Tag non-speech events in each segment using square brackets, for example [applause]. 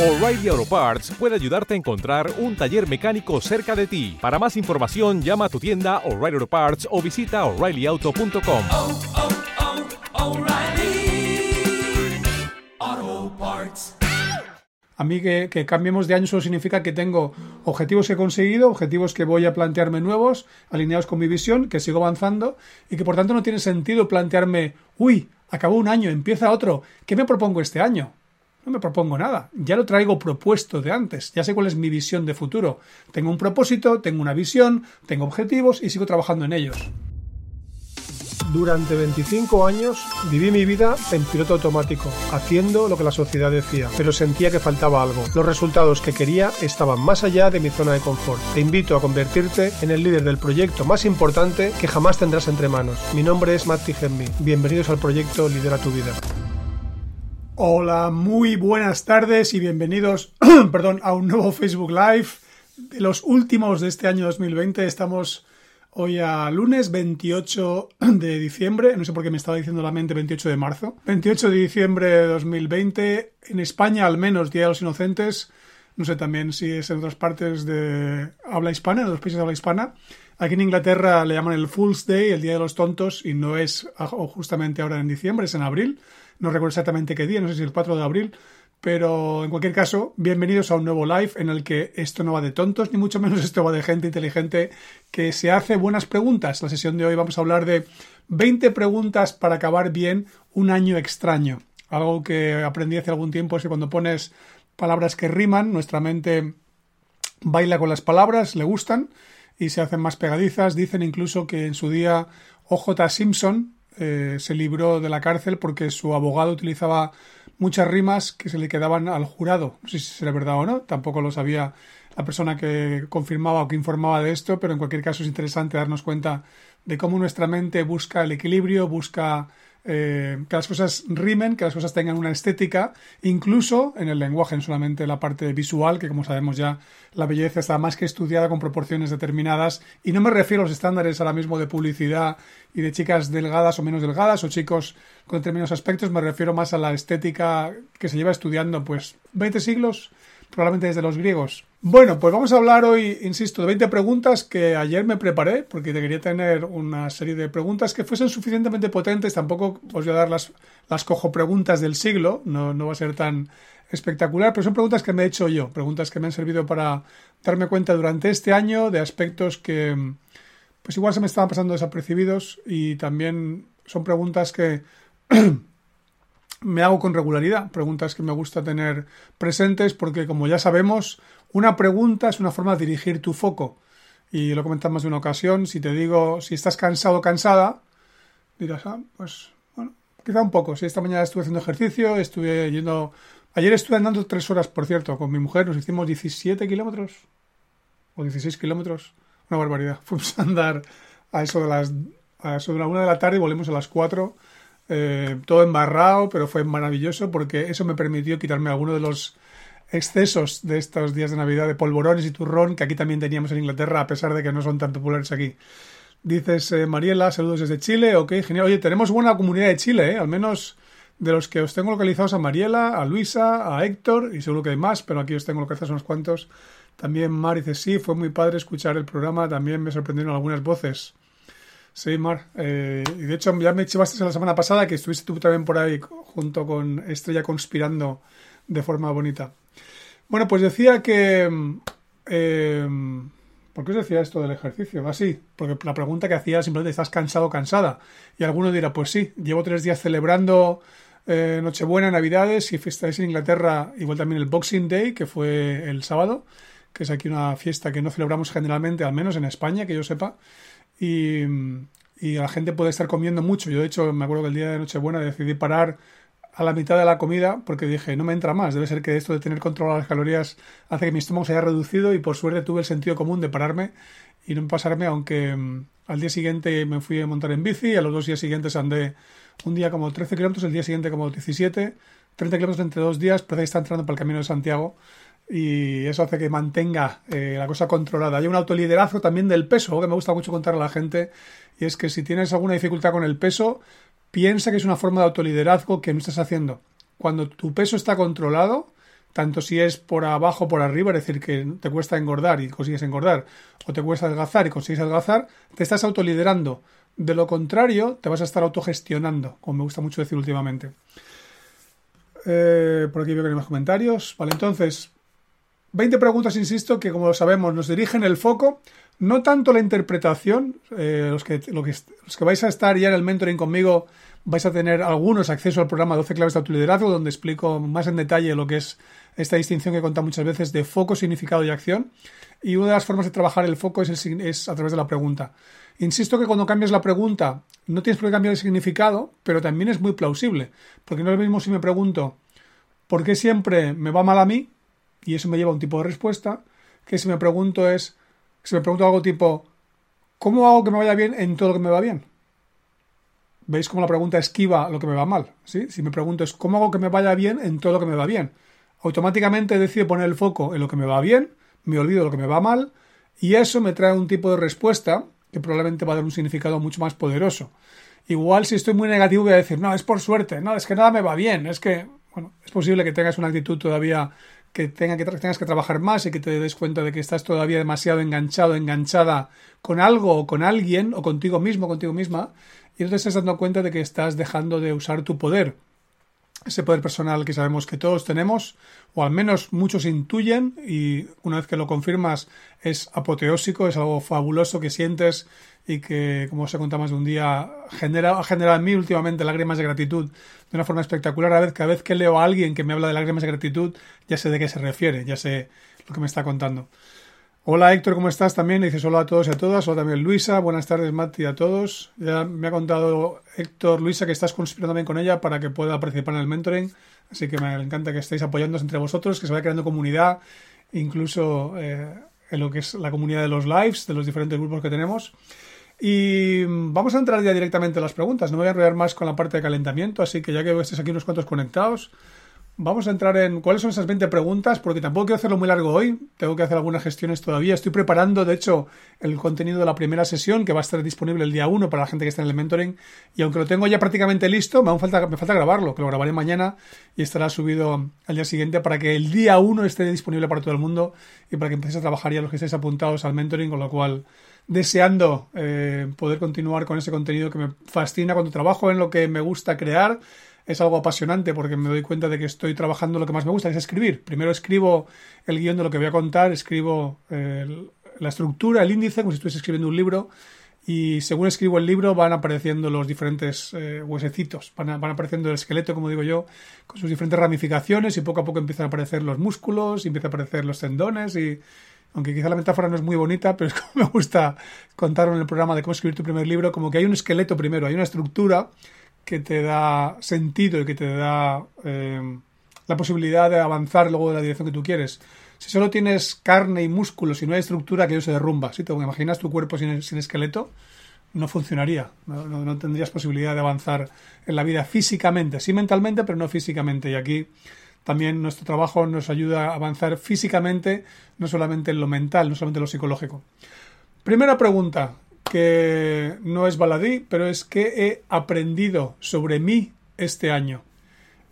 O'Reilly Auto Parts puede ayudarte a encontrar un taller mecánico cerca de ti. Para más información, llama a tu tienda O'Reilly Auto Parts o visita oreillyauto.com. oh, oh, Parts. A mí que, que cambiemos de año solo significa que tengo objetivos que he conseguido, objetivos que voy a plantearme nuevos, alineados con mi visión, que sigo avanzando y que por tanto no tiene sentido plantearme, uy, acabó un año, empieza otro, ¿qué me propongo este año? No me propongo nada, ya lo traigo propuesto de antes, ya sé cuál es mi visión de futuro. Tengo un propósito, tengo una visión, tengo objetivos y sigo trabajando en ellos. Durante 25 años viví mi vida en piloto automático, haciendo lo que la sociedad decía, pero sentía que faltaba algo. Los resultados que quería estaban más allá de mi zona de confort. Te invito a convertirte en el líder del proyecto más importante que jamás tendrás entre manos. Mi nombre es Matti Gemmi. Bienvenidos al proyecto Lidera tu vida. Hola, muy buenas tardes y bienvenidos [clears throat] perdón, a un nuevo Facebook Live de los últimos de este año 2020. Estamos hoy a lunes 28 de diciembre, no sé por qué me estaba diciendo la mente 28 de marzo. 28 de diciembre de 2020, en España al menos, Día de los Inocentes. No sé también si es en otras partes de habla hispana, en otros países de habla hispana. Aquí en Inglaterra le llaman el Fool's Day, el Día de los Tontos, y no es justamente ahora en diciembre, es en abril. No recuerdo exactamente qué día, no sé si el 4 de abril, pero en cualquier caso, bienvenidos a un nuevo live en el que esto no va de tontos, ni mucho menos [laughs] esto va de gente inteligente que se hace buenas preguntas. La sesión de hoy vamos a hablar de 20 preguntas para acabar bien un año extraño. Algo que aprendí hace algún tiempo es que cuando pones palabras que riman, nuestra mente baila con las palabras, le gustan y se hacen más pegadizas. Dicen incluso que en su día OJ Simpson eh, se libró de la cárcel porque su abogado utilizaba muchas rimas que se le quedaban al jurado. No sé si será verdad o no, tampoco lo sabía la persona que confirmaba o que informaba de esto, pero en cualquier caso es interesante darnos cuenta de cómo nuestra mente busca el equilibrio, busca eh, que las cosas rimen, que las cosas tengan una estética, incluso en el lenguaje, no solamente la parte visual, que como sabemos ya la belleza está más que estudiada con proporciones determinadas, y no me refiero a los estándares ahora mismo de publicidad y de chicas delgadas o menos delgadas, o chicos con determinados aspectos, me refiero más a la estética que se lleva estudiando pues 20 siglos, probablemente desde los griegos. Bueno, pues vamos a hablar hoy, insisto, de 20 preguntas que ayer me preparé, porque quería tener una serie de preguntas que fuesen suficientemente potentes. Tampoco os voy a dar las, las cojo preguntas del siglo, no, no va a ser tan espectacular, pero son preguntas que me he hecho yo, preguntas que me han servido para darme cuenta durante este año de aspectos que pues igual se me estaban pasando desapercibidos y también son preguntas que [clears throat] me hago con regularidad, preguntas que me gusta tener presentes porque como ya sabemos, una pregunta es una forma de dirigir tu foco. Y lo he comentado más de una ocasión, si te digo, si estás cansado o cansada, dirás, ah, pues bueno, quizá un poco. Si esta mañana estuve haciendo ejercicio, estuve yendo... Ayer estuve andando tres horas, por cierto, con mi mujer, nos hicimos 17 kilómetros o 16 kilómetros, una barbaridad. [laughs] Fuimos a andar a eso de las... A eso de la una de la tarde y volvimos a las cuatro eh, todo embarrado, pero fue maravilloso porque eso me permitió quitarme alguno de los excesos de estos días de Navidad de polvorones y turrón que aquí también teníamos en Inglaterra, a pesar de que no son tan populares aquí. Dices, eh, Mariela, saludos desde Chile, ok, genial. Oye, tenemos buena comunidad de Chile, ¿eh? al menos de los que os tengo localizados a Mariela, a Luisa, a Héctor, y seguro que hay más, pero aquí os tengo localizados unos cuantos. También Mar dice, sí, fue muy padre escuchar el programa, también me sorprendieron algunas voces. Sí, Mar. Eh, y de hecho, ya me chivaste la semana pasada que estuviste tú también por ahí junto con Estrella conspirando de forma bonita. Bueno, pues decía que... Eh, ¿Por qué os decía esto del ejercicio? Así, porque la pregunta que hacía simplemente ¿estás cansado o cansada? Y alguno dirá, pues sí, llevo tres días celebrando eh, Nochebuena, Navidades, y estáis en Inglaterra, igual también el Boxing Day, que fue el sábado, que es aquí una fiesta que no celebramos generalmente, al menos en España, que yo sepa y, y, la gente puede estar comiendo mucho. Yo, de hecho, me acuerdo que el día de Nochebuena decidí parar a la mitad de la comida porque dije, no me entra más. Debe ser que esto de tener controlado las calorías hace que mi estómago se haya reducido y por suerte tuve el sentido común de pararme y no pasarme, aunque um, al día siguiente me fui a montar en bici, a los dos días siguientes andé un día como 13 kilómetros, el día siguiente como 17, 30 kilómetros entre dos días, pero ahí está entrando para el camino de Santiago y eso hace que mantenga eh, la cosa controlada. Hay un autoliderazgo también del peso, que me gusta mucho contar a la gente, y es que si tienes alguna dificultad con el peso, piensa que es una forma de autoliderazgo que no estás haciendo. Cuando tu peso está controlado, tanto si es por abajo o por arriba, es decir, que te cuesta engordar y consigues engordar, o te cuesta adelgazar y consigues adelgazar, te estás autoliderando. De lo contrario, te vas a estar autogestionando, como me gusta mucho decir últimamente. Eh, por aquí veo que hay más comentarios. Vale, entonces, 20 preguntas, insisto, que como lo sabemos, nos dirigen el foco, no tanto la interpretación, eh, los, que, los que vais a estar ya en el mentoring conmigo vais a tener algunos acceso al programa 12 claves de autoliderazgo, donde explico más en detalle lo que es esta distinción que he muchas veces de foco, significado y acción. Y una de las formas de trabajar el foco es, es a través de la pregunta. Insisto que cuando cambias la pregunta no tienes por qué cambiar el significado, pero también es muy plausible, porque no es lo mismo si me pregunto ¿por qué siempre me va mal a mí? Y eso me lleva a un tipo de respuesta, que si me pregunto es, si me pregunto algo tipo ¿cómo hago que me vaya bien en todo lo que me va bien? ¿Veis cómo la pregunta esquiva lo que me va mal? ¿sí? Si me pregunto es ¿cómo hago que me vaya bien en todo lo que me va bien? Automáticamente decido poner el foco en lo que me va bien, me olvido de lo que me va mal, y eso me trae un tipo de respuesta que probablemente va a dar un significado mucho más poderoso. Igual si estoy muy negativo voy a decir, no, es por suerte, no, es que nada me va bien, es que, bueno, es posible que tengas una actitud todavía que, tenga que tengas que trabajar más y que te des cuenta de que estás todavía demasiado enganchado, enganchada con algo o con alguien o contigo mismo, contigo misma, y te estás dando cuenta de que estás dejando de usar tu poder. Ese poder personal que sabemos que todos tenemos, o al menos muchos intuyen, y una vez que lo confirmas es apoteósico, es algo fabuloso que sientes y que, como os he contado más de un día, genera, ha generado en mí últimamente lágrimas de gratitud de una forma espectacular. A vez, cada vez que leo a alguien que me habla de lágrimas de gratitud, ya sé de qué se refiere, ya sé lo que me está contando. Hola Héctor, ¿cómo estás? También dices hola a todos y a todas. Hola también Luisa. Buenas tardes, Mati, a todos. Ya me ha contado Héctor, Luisa, que estás conspirando también con ella para que pueda participar en el mentoring. Así que me encanta que estéis apoyándonos entre vosotros, que se vaya creando comunidad, incluso eh, en lo que es la comunidad de los lives, de los diferentes grupos que tenemos. Y vamos a entrar ya directamente a las preguntas. No me voy a enrollar más con la parte de calentamiento, así que ya que estéis aquí unos cuantos conectados, Vamos a entrar en cuáles son esas 20 preguntas, porque tampoco quiero hacerlo muy largo hoy. Tengo que hacer algunas gestiones todavía. Estoy preparando, de hecho, el contenido de la primera sesión, que va a estar disponible el día 1 para la gente que está en el mentoring. Y aunque lo tengo ya prácticamente listo, me falta, me falta grabarlo, que lo grabaré mañana y estará subido al día siguiente para que el día 1 esté disponible para todo el mundo y para que empecéis a trabajar ya los que estéis apuntados al mentoring, con lo cual deseando eh, poder continuar con ese contenido que me fascina cuando trabajo en lo que me gusta crear es algo apasionante porque me doy cuenta de que estoy trabajando lo que más me gusta, es escribir. Primero escribo el guion de lo que voy a contar, escribo la estructura, el índice, como si estuviese escribiendo un libro, y según escribo el libro van apareciendo los diferentes eh, huesecitos, van, apareciendo el esqueleto, como digo yo, con sus diferentes ramificaciones y poco a poco empiezan a aparecer los músculos, y empiezan a aparecer los tendones y... Aunque quizá la metáfora no es muy bonita, pero es como me gusta contar en el programa de cómo escribir tu primer libro, como que hay un esqueleto primero, hay una estructura que te da sentido y que te da eh, la posibilidad de avanzar luego de la dirección que tú quieres. Si solo tienes carne y músculos y no hay estructura, aquello se derrumba. Si te imaginas tu cuerpo sin, sin esqueleto, no funcionaría. No, tendrías posibilidad de avanzar en la vida físicamente, sí mentalmente, pero no físicamente. Y aquí también nuestro trabajo nos ayuda a avanzar físicamente, no solamente en lo mental, no solamente en lo psicológico. Primera pregunta que no es baladí, pero es que he aprendido sobre mí este año.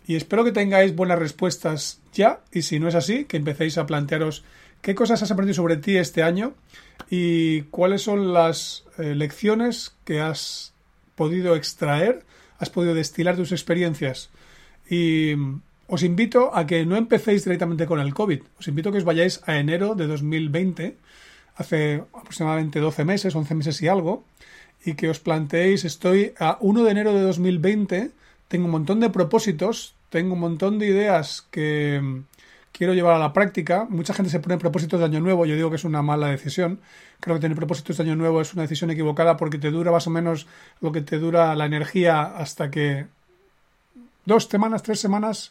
Y espero que tengáis buenas respuestas ya, y si no es así, que empecéis a plantearos qué cosas has aprendido sobre ti este año y cuáles son las eh, lecciones que has podido extraer, has podido destilar tus experiencias. Y os invito a que no empecéis directamente con el COVID, os invito a que os vayáis a enero de 2020 hace aproximadamente 12 meses, 11 meses y algo, y que os planteéis, estoy a 1 de enero de 2020, tengo un montón de propósitos, tengo un montón de ideas que mm, quiero llevar a la práctica. Mucha gente se pone propósitos de año nuevo, yo digo que es una mala decisión. Creo que tener propósitos de año nuevo es una decisión equivocada porque te dura más o menos lo que te dura la energía hasta que dos semanas, tres semanas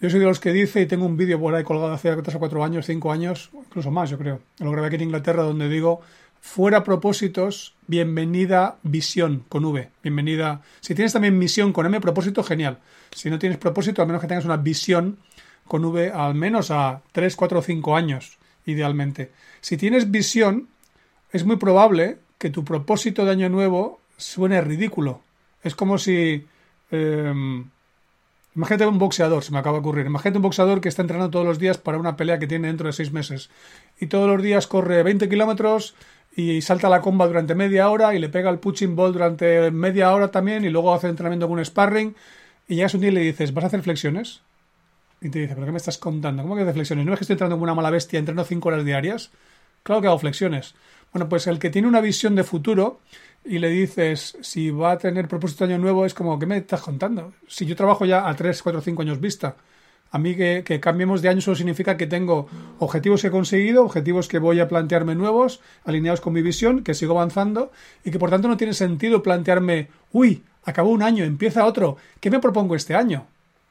yo soy de los que dice, y tengo un vídeo por ahí colgado hace tres o cuatro años, cinco años, incluso más, yo creo. Lo grabé aquí en Inglaterra, donde digo, fuera propósitos, bienvenida visión con V. Bienvenida. Si tienes también misión con M, propósito, genial. Si no tienes propósito, al menos que tengas una visión con V, al menos a tres, cuatro o cinco años, idealmente. Si tienes visión, es muy probable que tu propósito de año nuevo suene ridículo. Es como si. Em, Imagínate un boxeador, se me acaba de ocurrir. Imagínate un boxeador que está entrenando todos los días para una pelea que tiene dentro de seis meses. Y todos los días corre 20 kilómetros y salta la comba durante media hora y le pega el punching ball durante media hora también y luego hace entrenamiento con un sparring. Y llegas un día y le dices, ¿vas a hacer flexiones? Y te dice, ¿pero qué me estás contando? ¿Cómo que hacer flexiones? ¿No es que estoy entrando como una mala bestia, entreno cinco horas diarias? Claro que hago flexiones. Bueno, pues el que tiene una visión de futuro y le dices si va a tener propósito de año nuevo, es como, ¿qué me estás contando? Si yo trabajo ya a 3, 4, 5 años vista, a mí que, que, cambiemos de año solo significa que tengo objetivos que he conseguido, objetivos que voy a plantearme nuevos, alineados con mi visión, que sigo avanzando y que por tanto no tiene sentido plantearme, uy, acabó un año, empieza otro, ¿qué me propongo este año?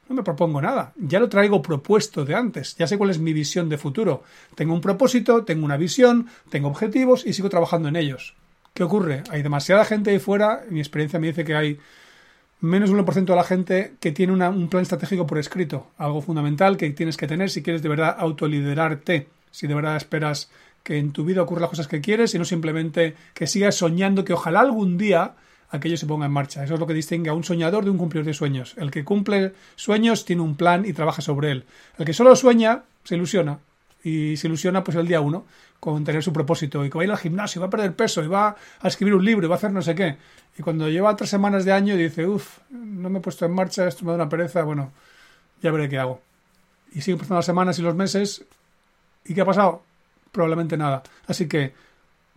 No me propongo nada, ya lo traigo propuesto de antes, ya sé cuál es mi visión de futuro. Tengo un propósito, tengo una visión, tengo objetivos y sigo trabajando en ellos. ¿Qué ocurre? Hay demasiada gente ahí fuera, mi experiencia me dice que hay menos del 1% de la gente que tiene un plan estratégico por escrito, algo fundamental que tienes que tener si quieres de verdad autoliderarte, si de verdad esperas que en tu vida ocurran las cosas que quieres y no simplemente que sigas soñando que ojalá algún día aquello se ponga en marcha. Eso es lo que distingue a un soñador de un cumplidor de sueños. El que cumple sueños tiene un plan y trabaja sobre él. El que solo sueña se ilusiona. Y se ilusiona pues el día uno con tener su propósito y que va a ir al gimnasio, va a perder peso y va a escribir un libro y va a hacer no sé qué. Y cuando lleva tres semanas de año dice, uff, no me he puesto en marcha, esto me da una pereza, bueno, ya veré qué hago. Y siguen pasando las semanas y los meses. ¿Y qué ha pasado? Probablemente nada. Así que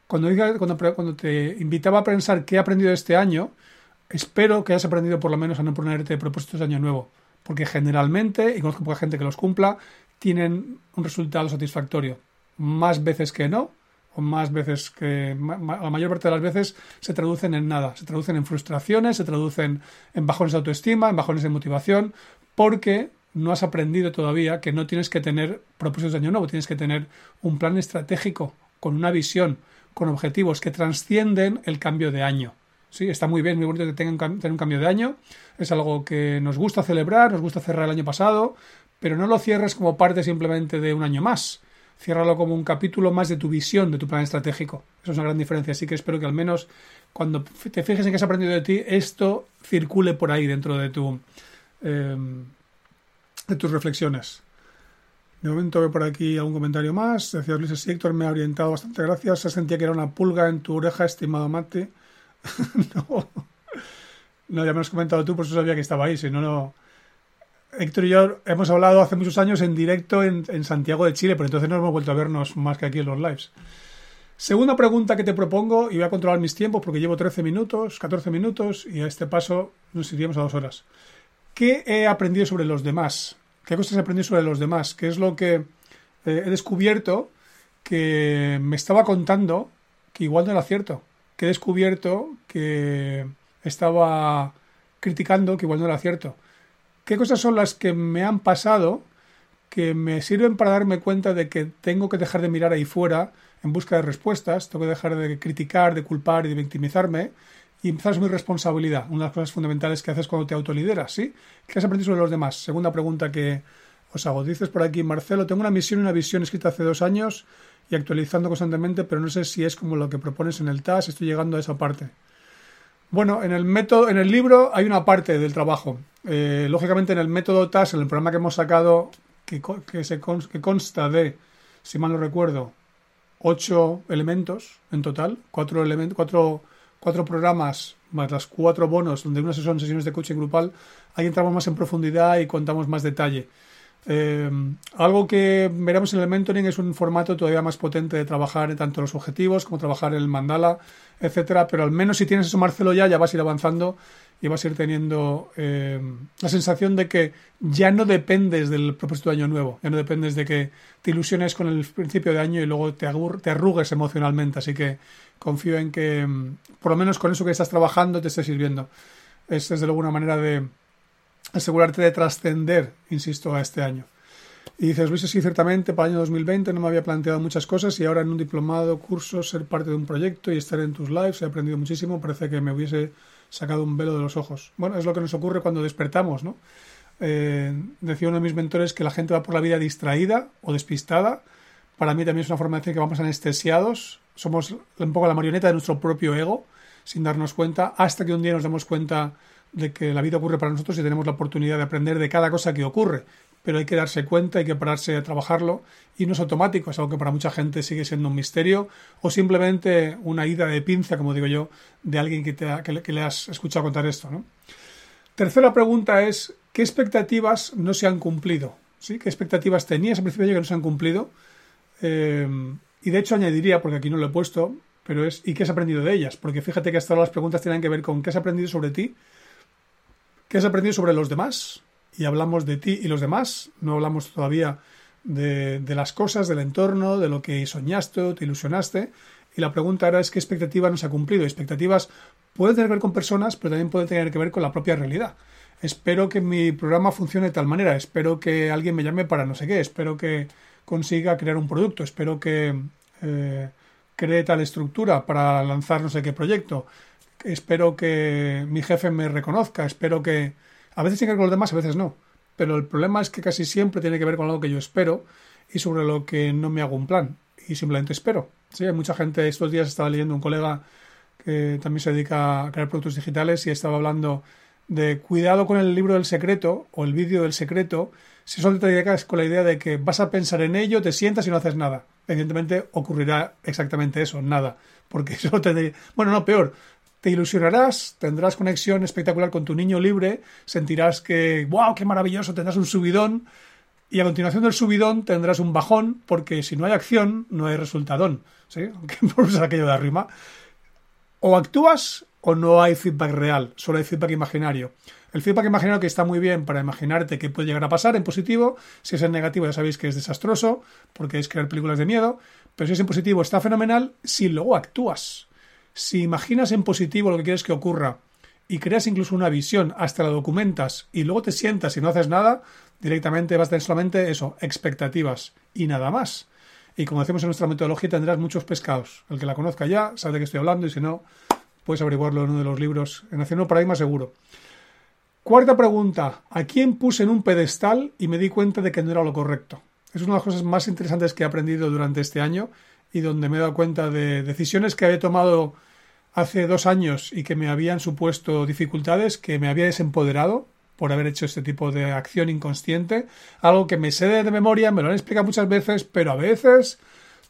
cuando, diga, cuando, cuando te invitaba a pensar qué he aprendido este año, espero que hayas aprendido por lo menos a no ponerte propósitos de año nuevo. Porque generalmente, y conozco poca gente que los cumpla, tienen un resultado satisfactorio más veces que no, o más veces que la mayor parte de las veces se traducen en nada, se traducen en frustraciones, se traducen en bajones de autoestima, en bajones de motivación, porque no has aprendido todavía que no tienes que tener propósitos de año nuevo, tienes que tener un plan estratégico con una visión, con objetivos que trascienden el cambio de año. Sí, está muy bien, muy bonito que tengan tener un cambio de año. Es algo que nos gusta celebrar, nos gusta cerrar el año pasado, pero no lo cierres como parte simplemente de un año más ciérralo como un capítulo más de tu visión, de tu plan estratégico. Eso es una gran diferencia. Así que espero que al menos cuando te fijes en qué has aprendido de ti, esto circule por ahí dentro de tu eh, de tus reflexiones. De momento veo por aquí algún comentario más. Decía Luis, sí, Héctor me ha orientado bastante. Gracias. Se sentía que era una pulga en tu oreja, estimado Mate. [laughs] no. no, ya me lo has comentado tú, por eso sabía que estaba ahí. Si no, no Héctor y yo hemos hablado hace muchos años en directo en, Santiago de Chile, pero entonces no hemos vuelto a vernos más que aquí en los lives. Segunda pregunta que te propongo, y voy a controlar mis tiempos porque llevo 13 minutos, 14 minutos, y a este paso nos iríamos a dos horas. ¿Qué he aprendido sobre los demás? ¿Qué cosas he aprendido sobre los demás? ¿Qué es lo que eh, he descubierto que me estaba contando que igual no era cierto? Que he descubierto que estaba criticando que igual no era cierto qué cosas son las que me han pasado que me sirven para darme cuenta de que tengo que dejar de mirar ahí fuera en busca de respuestas, tengo que dejar de criticar, de culpar y de victimizarme y empezar a mi responsabilidad, una de las cosas fundamentales que haces cuando te autolideras, ¿sí? ¿Qué has aprendido sobre los demás? Segunda pregunta que os hago. Dices por aquí, Marcelo, tengo una misión y una visión escrita hace dos años y actualizando constantemente, pero no sé si es como lo que propones en el TAS, estoy llegando a esa parte. Bueno, en el método, en el libro hay una parte del trabajo. Eh, lógicamente, en el método TAS, en el programa que hemos sacado, que, se que consta de, si mal no recuerdo, ocho elementos en total, cuatro elementos, cuatro, cuatro programas más las cuatro bonos, donde unas son sesiones de coaching grupal, ahí entramos más en profundidad y contamos más detalle. Eh, algo que veremos en el mentoring es un formato todavía más potente de trabajar tanto los objetivos como trabajar el mandala, etcétera. Pero al menos si tienes eso, Marcelo, ya, ya vas a ir avanzando y vas a ir teniendo eh, la sensación de que ya no dependes del propósito de año nuevo, ya no dependes de que te ilusiones con el principio de año y luego te, arrugues emocionalmente. Así que confío en que, mm, por lo menos con eso que estás trabajando, te esté sirviendo. Es desde luego una manera de asegurarte de trascender, insisto, a este año. Y dices, Luis, sí, ciertamente, para el año 2020 no me había planteado muchas cosas y ahora en un diplomado, curso, ser parte de un proyecto y estar en tus lives, he aprendido muchísimo, parece que me hubiese sacado un velo de los ojos. Bueno, es lo que nos ocurre cuando despertamos, ¿no? Eh, decía uno de mis mentores que la gente va por la vida distraída o despistada. Para mí también es una forma de decir que vamos anestesiados, somos un poco la marioneta de nuestro propio ego, sin darnos cuenta, hasta que un día nos damos cuenta de que la vida ocurre para nosotros y tenemos la oportunidad de aprender de cada cosa que ocurre. Pero hay que darse cuenta, hay que pararse a trabajarlo y no es automático, es algo que para mucha gente sigue siendo un misterio o simplemente una ida de pinza, como digo yo, de alguien que, te ha- que le, has escuchado contar esto. ¿no? Tercera pregunta es, ¿qué expectativas no se han cumplido? ¿Sí? ¿Qué expectativas tenías al principio que no se han cumplido? Eh, y de hecho añadiría, porque aquí no lo he puesto, pero es ¿y qué has aprendido de ellas? Porque fíjate que hasta ahora las preguntas tienen que ver con qué has aprendido sobre ti, qué has aprendido sobre los demás, y hablamos de ti y los demás, no hablamos todavía de, de las cosas, del entorno, de lo que soñaste o te ilusionaste, y la pregunta ahora es qué expectativa no se ha cumplido. Expectativas pueden tener que ver con personas, pero también pueden tener que ver con la propia realidad. Espero que mi programa funcione de tal manera, espero que alguien me llame para no sé qué, espero que consiga crear un producto, espero que eh, cree tal estructura para lanzar no sé qué proyecto, espero que mi jefe me reconozca, espero que... A veces tiene que ver con los demás, a veces no. Pero el problema es que casi siempre tiene que ver con algo que yo espero y sobre lo que no me hago un plan y simplemente espero. Sí, hay mucha gente, estos días estaba leyendo un colega que también se dedica a crear productos digitales y estaba hablando de cuidado con el libro del secreto o el vídeo del secreto si solo te dedicas con la idea de que vas a pensar en ello, te sientas y no haces nada. Evidentemente ocurrirá exactamente eso, nada. Porque [laughs] solo te... Bueno, no, peor. Te ilusionarás, tendrás conexión espectacular con tu niño libre, sentirás que, wow, qué maravilloso, tendrás un subidón y a continuación del subidón tendrás un bajón porque si no hay acción no hay resultadón. ¿Sí? [laughs] Aunque por aquello de arriba. O actúas o no hay feedback real, solo hay feedback imaginario. El feedback imaginario que está muy bien para imaginarte qué puede llegar a pasar en positivo, si es en negativo ya sabéis que es desastroso, porque es crear películas de miedo, pero si es en positivo está fenomenal si luego actúas. Si imaginas en positivo lo que quieres que ocurra y creas incluso una visión, hasta la documentas y luego te sientas y no haces nada, directamente vas a tener solamente eso, expectativas y nada más. Y como decimos en nuestra metodología, tendrás muchos pescados. El que la conozca ya sabe de qué estoy hablando y si no, puedes averiguarlo en uno de los libros. En Nacional Paradigma seguro. Cuarta pregunta. ¿A quién puse en un pedestal y me di cuenta de que no era lo correcto? Es una de las cosas más interesantes que he aprendido durante este año y donde me he dado cuenta de decisiones que había tomado hace dos años y que me habían supuesto dificultades, que me había desempoderado por haber hecho este tipo de acción inconsciente, algo que me sé de memoria, me lo han explicado muchas veces, pero a veces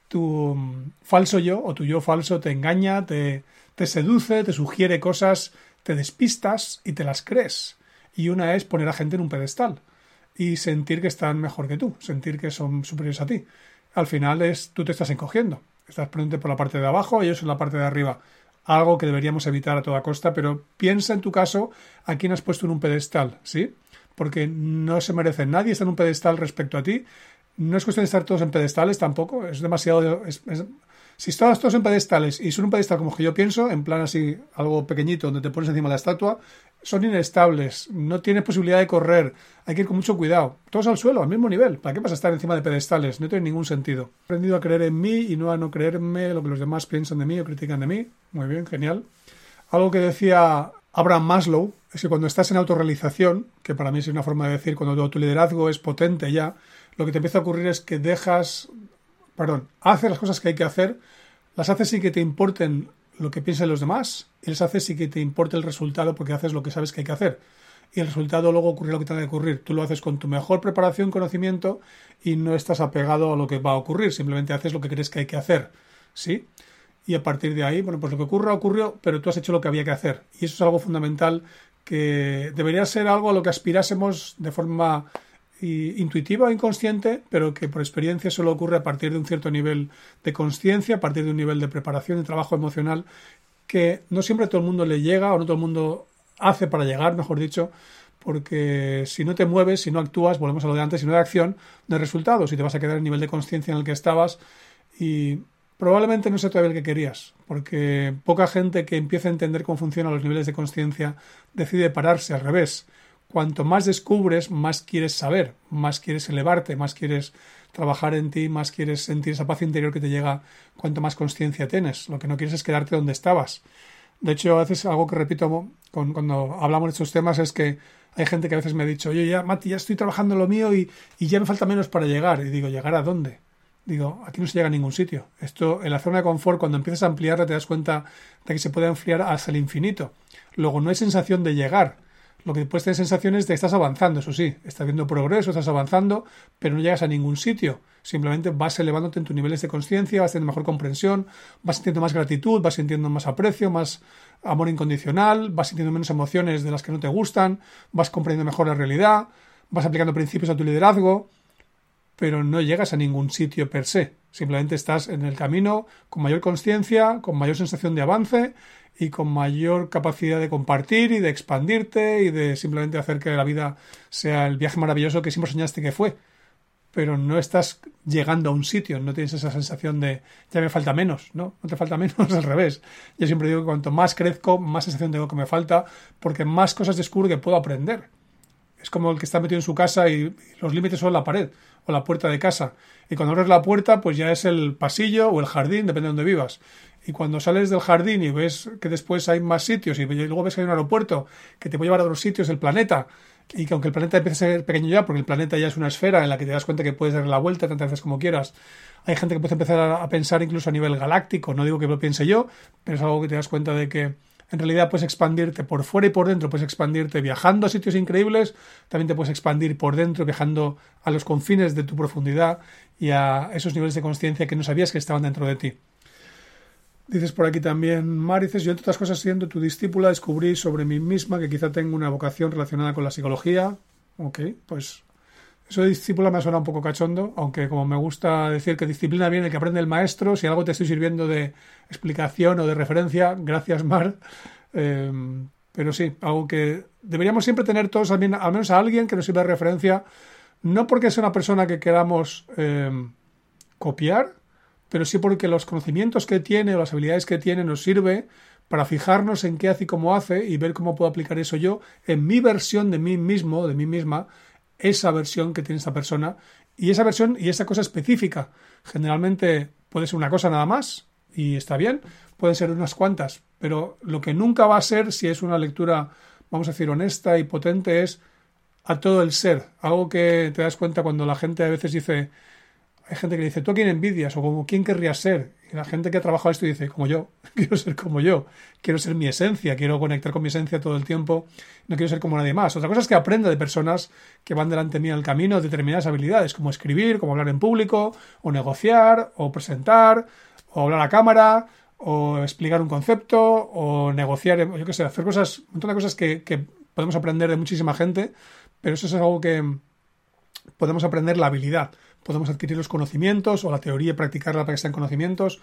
tu falso yo o tu yo falso te engaña, te, te seduce, te sugiere cosas, te despistas y te las crees. Y una es poner a gente en un pedestal y sentir que están mejor que tú, sentir que son superiores a ti. Al final es tú te estás encogiendo, estás poniéndote por la parte de abajo y ellos en la parte de arriba. Algo que deberíamos evitar a toda costa, pero piensa en tu caso a quién has puesto en un pedestal, ¿sí? Porque no se merece nadie estar en un pedestal respecto a ti. No es cuestión de estar todos en pedestales tampoco, es demasiado... si estás todos en pedestales y son un pedestal como que yo pienso, en plan así, algo pequeñito donde te pones encima de la estatua, son inestables, no tienes posibilidad de correr, hay que ir con mucho cuidado. Todos al suelo, al mismo nivel. ¿Para qué vas a estar encima de pedestales? No tiene ningún sentido. He aprendido a creer en mí y no a no creerme lo que los demás piensan de mí o critican de mí. Muy bien, genial. Algo que decía Abraham Maslow es que cuando estás en autorrealización, que para mí es una forma de decir cuando tu liderazgo es potente ya, lo que te empieza a ocurrir es que dejas perdón, haces las cosas que hay que hacer, las haces sin que te importen lo que piensen los demás y las haces sin que te importe el resultado porque haces lo que sabes que hay que hacer. Y el resultado luego ocurrirá lo que tenga que ocurrir. Tú lo haces con tu mejor preparación, conocimiento y no estás apegado a lo que va a ocurrir. Simplemente haces lo que crees que hay que hacer. ¿Sí? Y a partir de ahí, bueno, pues lo que ocurra ocurrió, pero tú has hecho lo que había que hacer. Y eso es algo fundamental que debería ser algo a lo que aspirásemos de forma intuitiva o inconsciente, pero que por experiencia solo ocurre a partir de un cierto nivel de conciencia, a partir de un nivel de preparación y trabajo emocional que no siempre todo el mundo le llega o no todo el mundo hace para llegar, mejor dicho, porque si no te mueves, si no actúas, volvemos a lo de antes, si no hay acción, no hay resultados y te vas a quedar en el nivel de conciencia en el que estabas y probablemente no sea todavía el que querías, porque poca gente que empieza a entender cómo funcionan los niveles de conciencia decide pararse al revés cuanto más descubres, más quieres saber, más quieres elevarte, más quieres trabajar en ti, más quieres sentir esa paz interior que te llega cuanto más conciencia tienes. Lo que no quieres es quedarte donde estabas. De hecho, a veces algo que repito con, cuando hablamos de estos temas es que hay gente que a veces me ha dicho, oye, ya, Mati, ya estoy trabajando lo mío y, y ya me falta menos para llegar. Y digo, ¿llegar a dónde? Digo, aquí no se llega a ningún sitio. Esto, en la zona de confort, cuando empiezas a ampliarla, te das cuenta de que se puede ampliar hasta el infinito. Luego, no hay sensación de llegar, Lo que puedes tener sensaciones de que estás avanzando, eso sí, estás viendo progreso, estás avanzando, pero no llegas a ningún sitio. Simplemente vas elevándote en tus niveles de conciencia, vas teniendo mejor comprensión, vas sintiendo más gratitud, vas sintiendo más aprecio, más amor incondicional, vas sintiendo menos emociones de las que no te gustan, vas comprendiendo mejor la realidad, vas aplicando principios a tu liderazgo, pero no llegas a ningún sitio per se. Simplemente estás en el camino con mayor conciencia, con mayor sensación de avance y con mayor capacidad de compartir y de expandirte y de simplemente hacer que la vida sea el viaje maravilloso que siempre soñaste que fue. Pero no estás llegando a un sitio, no tienes esa sensación de ya me falta menos, ¿no? No te falta [laughs] menos, al revés. Yo siempre digo que cuanto más crezco, más sensación tengo que me falta, porque más cosas descubro que puedo aprender. Es como el que está metido en su casa y los límites son la pared o la puerta de casa. Y cuando abres la puerta, pues ya es el pasillo o el jardín, depende de donde vivas. Y cuando sales del jardín y ves que después hay más sitios y luego ves que hay un aeropuerto que te puede llevar a otros sitios del planeta y que aunque el planeta empiece a ser pequeño ya, porque el planeta ya es una esfera en la que te das cuenta que puedes dar la vuelta tantas veces como quieras, hay gente que puede empezar a pensar incluso a nivel galáctico, no digo que lo piense yo, pero es algo que te das cuenta de que en realidad puedes expandirte por fuera y por dentro, puedes expandirte viajando a sitios increíbles, también te puedes expandir por dentro viajando a los confines de tu profundidad y a esos niveles de conciencia que no sabías que estaban dentro de ti. Dices por aquí también, Marices, yo entre otras cosas siendo tu discípula descubrí sobre mí misma que quizá tengo una vocación relacionada con la psicología. Ok, pues eso de discípula me suena un poco cachondo, aunque como me gusta decir que disciplina viene el que aprende el maestro, si algo te estoy sirviendo de explicación o de referencia, gracias Mar. Eh, pero sí, algo que deberíamos siempre tener todos, al menos a alguien que nos sirva de referencia, no porque sea una persona que queramos eh, copiar, pero sí porque los conocimientos que tiene o las habilidades que tiene nos sirve para fijarnos en qué hace y cómo hace y ver cómo puedo aplicar eso yo en mi versión de mí mismo, de mí misma, esa versión que tiene esta persona y esa versión y esa cosa específica. Generalmente puede ser una cosa nada más y está bien, pueden ser unas cuantas, pero lo que nunca va a ser si es una lectura, vamos a decir, honesta y potente es a todo el ser. Algo que te das cuenta cuando la gente a veces dice, hay gente que dice, ¿tú quién envidias? O como, ¿quién querrías ser? Y la gente que ha trabajado esto dice, como yo, [laughs] quiero ser como yo, quiero ser mi esencia, quiero conectar con mi esencia todo el tiempo, no quiero ser como nadie más. Otra cosa es que aprenda de personas que van delante mío en el camino determinadas habilidades, como escribir, como hablar en público, o negociar, o presentar, o hablar a cámara, o explicar un concepto, o negociar, yo qué sé, hacer cosas, un montón de cosas que podemos aprender de muchísima gente, pero eso es algo que podemos aprender la habilidad podemos adquirir los conocimientos o la teoría y practicarla para que sean conocimientos,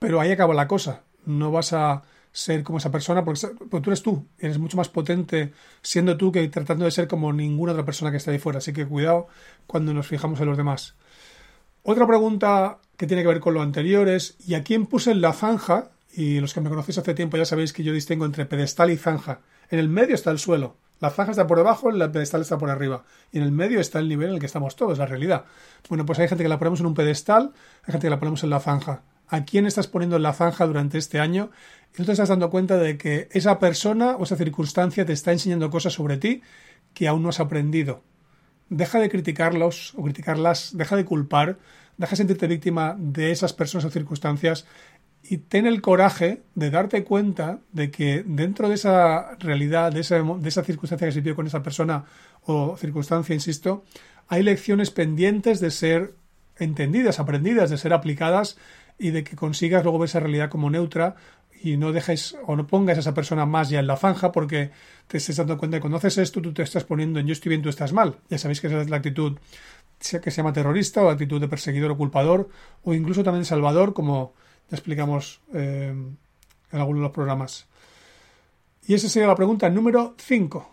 pero ahí acaba la cosa. No vas a ser como esa persona porque, tú eres tú, eres mucho más potente siendo tú que tratando de ser como ninguna otra persona que está ahí fuera. Así que cuidado cuando nos fijamos en los demás. Otra pregunta que tiene que ver con lo anterior es ¿y a quién puse la zanja? Y los que me conocéis hace tiempo ya sabéis que yo distingo entre pedestal y zanja. En el medio está el suelo. La zanja está por debajo, el pedestal está por arriba. Y en el medio está el nivel en el que estamos todos, la realidad. Bueno, pues hay gente que la ponemos en un pedestal, hay gente que la ponemos en la zanja. ¿A quién estás poniendo en la zanja durante este año? Y tú te estás dando cuenta de que esa persona o esa circunstancia te está enseñando cosas sobre ti que aún no has aprendido. Deja de criticarlos o criticarlas, deja de culpar, deja de sentirte víctima de esas personas o circunstancias y ten el coraje de darte cuenta de que dentro de esa realidad, de esa, de esa circunstancia que se vivió con esa persona o circunstancia, insisto, hay lecciones pendientes de ser entendidas, aprendidas, de ser aplicadas y de que consigas luego ver esa realidad como neutra y no dejes o no pongas a esa persona más ya en la zanja porque te estés dando cuenta de que cuando esto tú te estás poniendo en yo estoy bien, tú estás mal. Ya sabéis que esa es la actitud que se llama terrorista o actitud de perseguidor o culpador o incluso también salvador como explicamos eh, en algunos de los programas. Y esa sería la pregunta número 5.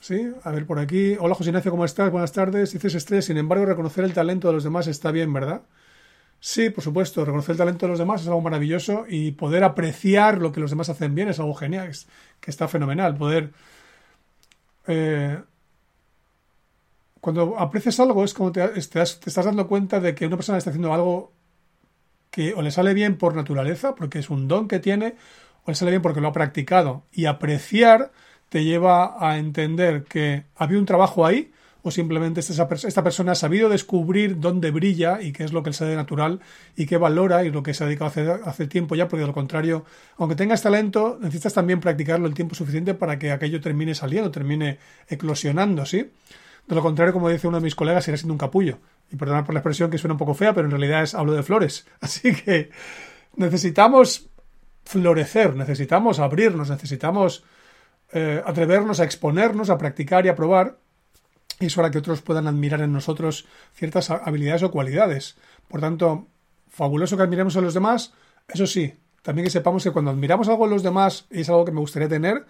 ¿Sí? A ver por aquí. Hola José Ignacio, ¿cómo estás? Buenas tardes. Dices estrés, sin embargo, reconocer el talento de los demás está bien, ¿verdad? Sí, por supuesto, reconocer el talento de los demás es algo maravilloso y poder apreciar lo que los demás hacen bien es algo genial, que está fenomenal. Poder. Eh, cuando aprecias algo es como te, te, te, estás dando cuenta de que una persona está haciendo algo o le sale bien por naturaleza, porque es un don que tiene, o le sale bien porque lo ha practicado. Y apreciar te lleva a entender que había un trabajo ahí, o simplemente esta, esta persona ha sabido descubrir dónde brilla y qué es lo que le sale natural y qué valora y lo que se ha dedicado hace, hace tiempo ya, porque de lo contrario, aunque tengas talento, necesitas también practicarlo el tiempo suficiente para que aquello termine saliendo, termine eclosionando, ¿sí? De lo contrario, como dice uno de mis colegas, irá siendo un capullo. Y perdonad por la expresión que suena un poco fea, pero en realidad es hablo de flores. [laughs] Así que necesitamos florecer, necesitamos abrirnos, necesitamos eh, atrevernos a exponernos, a practicar y a probar. Y eso hará que otros puedan admirar en nosotros ciertas habilidades o cualidades. Por tanto, fabuloso que admiremos a los demás. Eso sí, también que sepamos que cuando admiramos algo en los demás y es algo que me gustaría tener,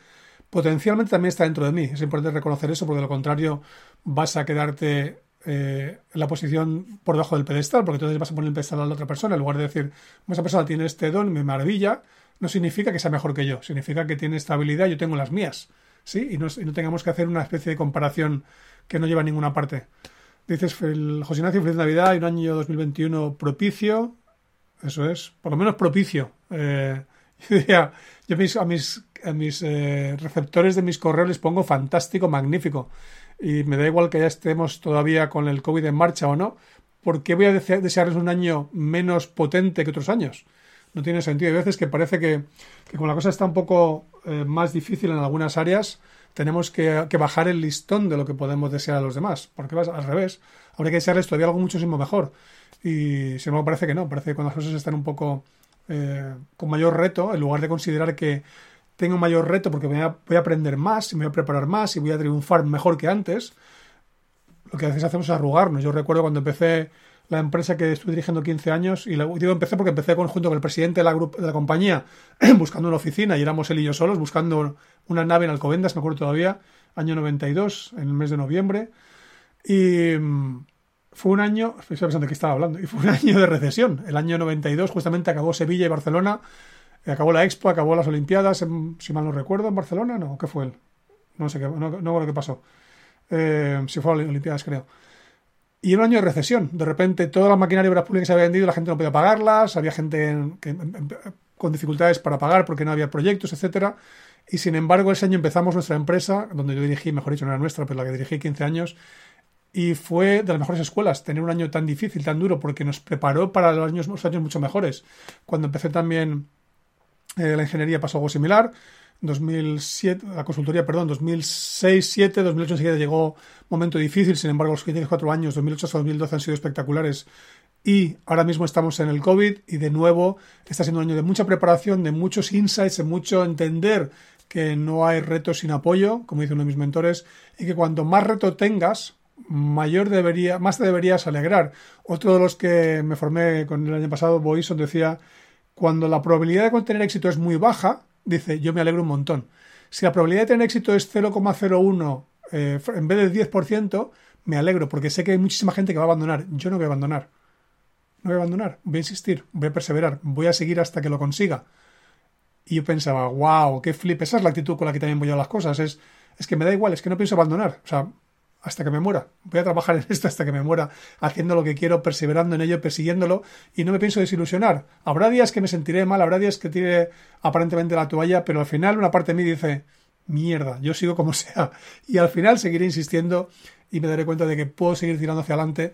potencialmente también está dentro de mí. Es importante reconocer eso, porque de lo contrario vas a quedarte eh, la posición por debajo del pedestal, porque entonces vas a poner el pedestal a la otra persona, en lugar de decir, esa persona tiene este don, me maravilla, no significa que sea mejor que yo, significa que tiene esta habilidad, yo tengo las mías, ¿sí? Y no, y no tengamos que hacer una especie de comparación que no lleva a ninguna parte. Dices, el José Ignacio, feliz Navidad y un año 2021 propicio, eso es, por lo menos propicio. Eh, [laughs] yo diría, yo a mis, a mis eh, receptores de mis correos les pongo fantástico, magnífico. Y me da igual que ya estemos todavía con el COVID en marcha o no, porque voy a desearles un año menos potente que otros años? No tiene sentido. Hay veces que parece que, que como la cosa está un poco eh, más difícil en algunas áreas, tenemos que, que, bajar el listón de lo que podemos desear a los demás. Porque vas al revés. Habría que desearles todavía algo muchísimo mejor. Y sin embargo parece que no. Parece que cuando las cosas están un poco eh, con mayor reto, en lugar de considerar que tengo mayor reto porque voy a, aprender más y me voy a preparar más y voy a triunfar mejor que antes, lo que a veces hacemos es arrugarnos. Yo recuerdo cuando empecé la empresa que estuve dirigiendo 15 años, y digo empecé porque empecé conjunto con el presidente de la, de la compañía [clears throat] buscando una oficina y éramos él y yo solos buscando una nave en Alcobendas, me acuerdo todavía, año 92, en el mes de noviembre. Y mm, fue un año, estoy pensando qué estaba hablando, y fue un [laughs] año de recesión. El año 92 justamente acabó Sevilla y Barcelona, acabó la Expo, acabó las Olimpiadas, si mal no recuerdo, en Barcelona, ¿no? ¿Qué fue él? No sé qué, no, no, qué pasó. Eh, si fue a las Olimpiadas, creo. Y un año de recesión. De repente, toda la maquinaria de obras públicas se había vendido, la gente no podía pagarlas, había gente con dificultades para pagar porque no había proyectos, etcétera. Y sin embargo, ese año empezamos nuestra empresa, donde yo dirigí, mejor dicho, no era nuestra, pero la que dirigí 15 años, y fue de las mejores escuelas tener un año tan difícil, tan duro, porque nos preparó para los años, los años mucho mejores. Cuando empecé también eh, la ingeniería pasó algo similar. 2007, la consultoría, perdón, 2006, 7, 2008 enseguida llegó momento difícil, sin embargo los siguientes cuatro años, 2008 hasta 2012 han sido espectaculares y ahora mismo estamos en el COVID y de nuevo está siendo un año de mucha preparación, de muchos insights, de mucho entender que no hay retos sin apoyo, como dice uno de mis mentores, y que cuanto más reto tengas, mayor debería, más te deberías alegrar. Otro de los que me formé con el año pasado, Boyson, decía, cuando la probabilidad de tener éxito es muy baja, dice, yo me alegro un montón. Si la probabilidad de tener éxito es 0,01 eh, en vez del 10%, me alegro porque sé que hay muchísima gente que va a abandonar. Yo no voy a abandonar. No voy a abandonar, voy a insistir, voy a perseverar, voy a seguir hasta que lo consiga. Y yo pensaba, wow, qué flip. Esa es la actitud con la que también voy a las cosas. Es, es que me da igual, es que no pienso abandonar. O sea, hasta que me muera. Voy a trabajar en esto hasta que me muera, haciendo lo que quiero, perseverando en ello, persiguiéndolo, y no me pienso desilusionar. Habrá días que me sentiré mal, habrá días que tire aparentemente la toalla, pero al final una parte de mí dice, mierda, yo sigo como [laughs] sea. Y al final seguiré insistiendo y me daré cuenta de que puedo seguir tirando hacia adelante,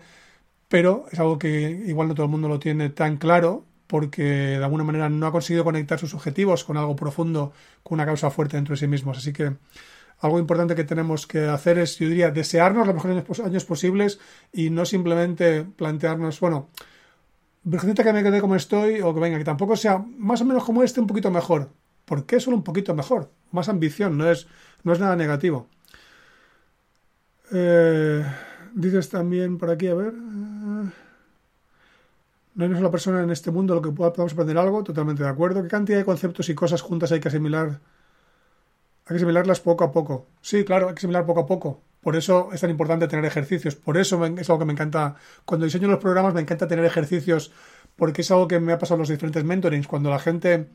pero es algo que igual no todo el mundo lo tiene tan claro, porque de alguna manera no ha conseguido conectar sus objetivos con algo profundo, con una causa fuerte dentro de sí mismos. Así que algo importante que tenemos que hacer es, yo diría, desearnos los mejores años posibles y no simplemente plantearnos, bueno, Virgencita que me quede como estoy o que venga, que tampoco sea más o menos como este, un poquito mejor. ¿Por qué solo un poquito mejor? Más ambición, no es, no es nada negativo. Eh, dices también por aquí, a ver. Eh, no hay una sola persona en este mundo lo que podamos aprender algo, totalmente de acuerdo. ¿Qué cantidad de conceptos y cosas juntas hay que asimilar hay que asimilarlas poco a poco. Sí, claro, hay que asimilar poco a poco. Por eso es tan importante tener ejercicios. Por eso es algo que me encanta. Cuando diseño los programas me encanta tener ejercicios porque es algo que me ha pasado en los diferentes mentorings. Cuando la gente,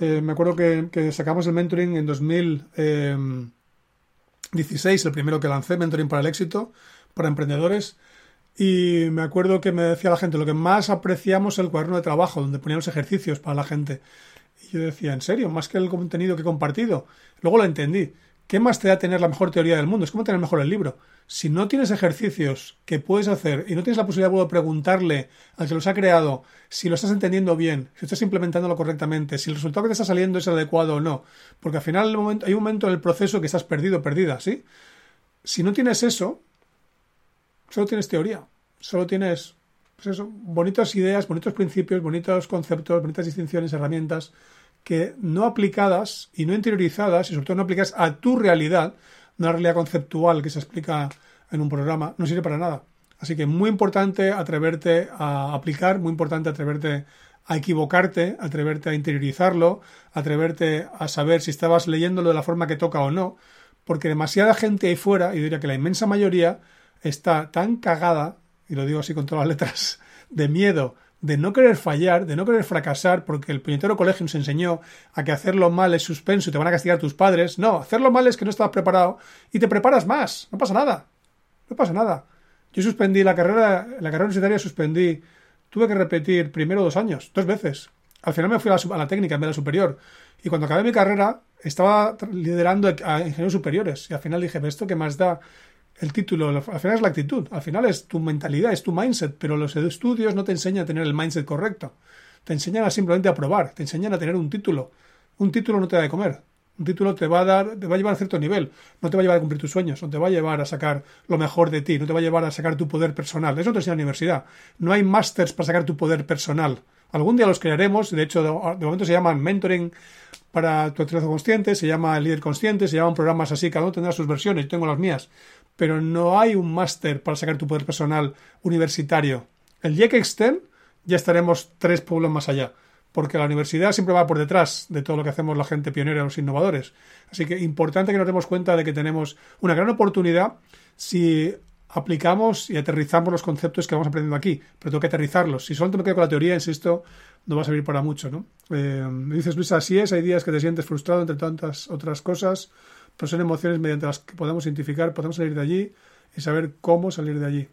eh, me acuerdo que, sacamos el mentoring en 2016, el primero que lancé, Mentoring para el Éxito, para emprendedores. Y me acuerdo que me decía la gente, lo que más apreciamos es el cuaderno de trabajo, donde poníamos ejercicios para la gente. Y yo decía, ¿en serio? Más que el contenido que he compartido. Luego lo entendí, ¿qué más te da tener la mejor teoría del mundo? Es como tener mejor el libro. Si no tienes ejercicios que puedes hacer y no tienes la posibilidad de preguntarle al que los ha creado si lo estás entendiendo bien, si estás implementándolo correctamente, si el resultado que te está saliendo es adecuado o no, porque al final hay un momento en el proceso que estás perdido, perdida, ¿sí? Si no tienes eso, solo tienes teoría, solo tienes pues eso, bonitas ideas, bonitos principios, bonitos conceptos, bonitas distinciones, herramientas que no aplicadas y no interiorizadas y sobre todo no aplicadas a tu realidad, una realidad conceptual que se explica en un programa, no sirve para nada. Así que muy importante atreverte a aplicar, muy importante atreverte a equivocarte, atreverte a interiorizarlo, atreverte a saber si estabas leyéndolo de la forma que toca o no, porque demasiada gente ahí fuera, y diría que la inmensa mayoría, está tan cagada, y lo digo así con todas las letras, de miedo, de no querer fallar, de no querer fracasar, porque el puñetero colegio nos enseñó a que hacerlo mal es suspenso y te van a castigar tus padres. No, hacerlo mal es que no estabas preparado y te preparas más. No pasa nada. No pasa nada. Yo suspendí la carrera, la carrera universitaria suspendí, tuve que repetir primero dos años, dos veces. Al final me fui a la, técnica en vez de la superior. Y cuando acabé mi carrera, estaba liderando a ingenieros superiores. Y al final dije, ¿esto qué más da? El título, al final es la actitud, al final es tu mentalidad, es tu mindset, pero los estudios no te enseñan a tener el mindset correcto. Te enseñan a simplemente a probar, te enseñan a tener un título. Un título no te da de comer. Un título te va a dar, te va a llevar a cierto nivel, no te va a llevar a cumplir tus sueños, no te va a llevar a sacar lo mejor de ti, no te va a llevar a sacar tu poder personal. Eso te enseña la universidad. No hay másters para sacar tu poder personal. Algún día los crearemos, de hecho, de, momento se llaman mentoring para tu actividad consciente, se llama líder consciente, se llaman programas así, cada uno tendrá sus versiones, yo tengo las mías. Pero no hay un máster para sacar tu poder personal universitario. El Jack Extend ya estaremos tres pueblos más allá porque la universidad siempre va por detrás de todo lo que hacemos la gente pionera, los innovadores. Así que importante que nos demos cuenta de que tenemos una gran oportunidad si aplicamos y aterrizamos los conceptos que vamos aprendiendo aquí, pero tengo que aterrizarlos. Si solo me quedo con la teoría, insisto, no va a servir para mucho, ¿no? Eh, me dices, Luis, así es, hay días que te sientes frustrado entre tantas otras cosas, pero son emociones mediante las que podemos identificar, podemos salir de allí y saber cómo salir de allí.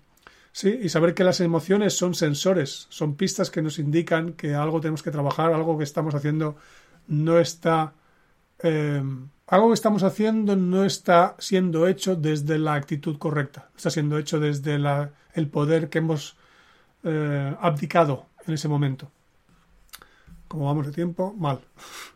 Sí, y saber que las emociones son sensores, son pistas que nos indican que algo tenemos que trabajar, algo que estamos haciendo no está. Eh, algo que estamos haciendo no está siendo hecho desde la actitud correcta, está siendo hecho desde la, el poder que hemos eh, abdicado en ese momento. Como vamos de tiempo, mal. [laughs]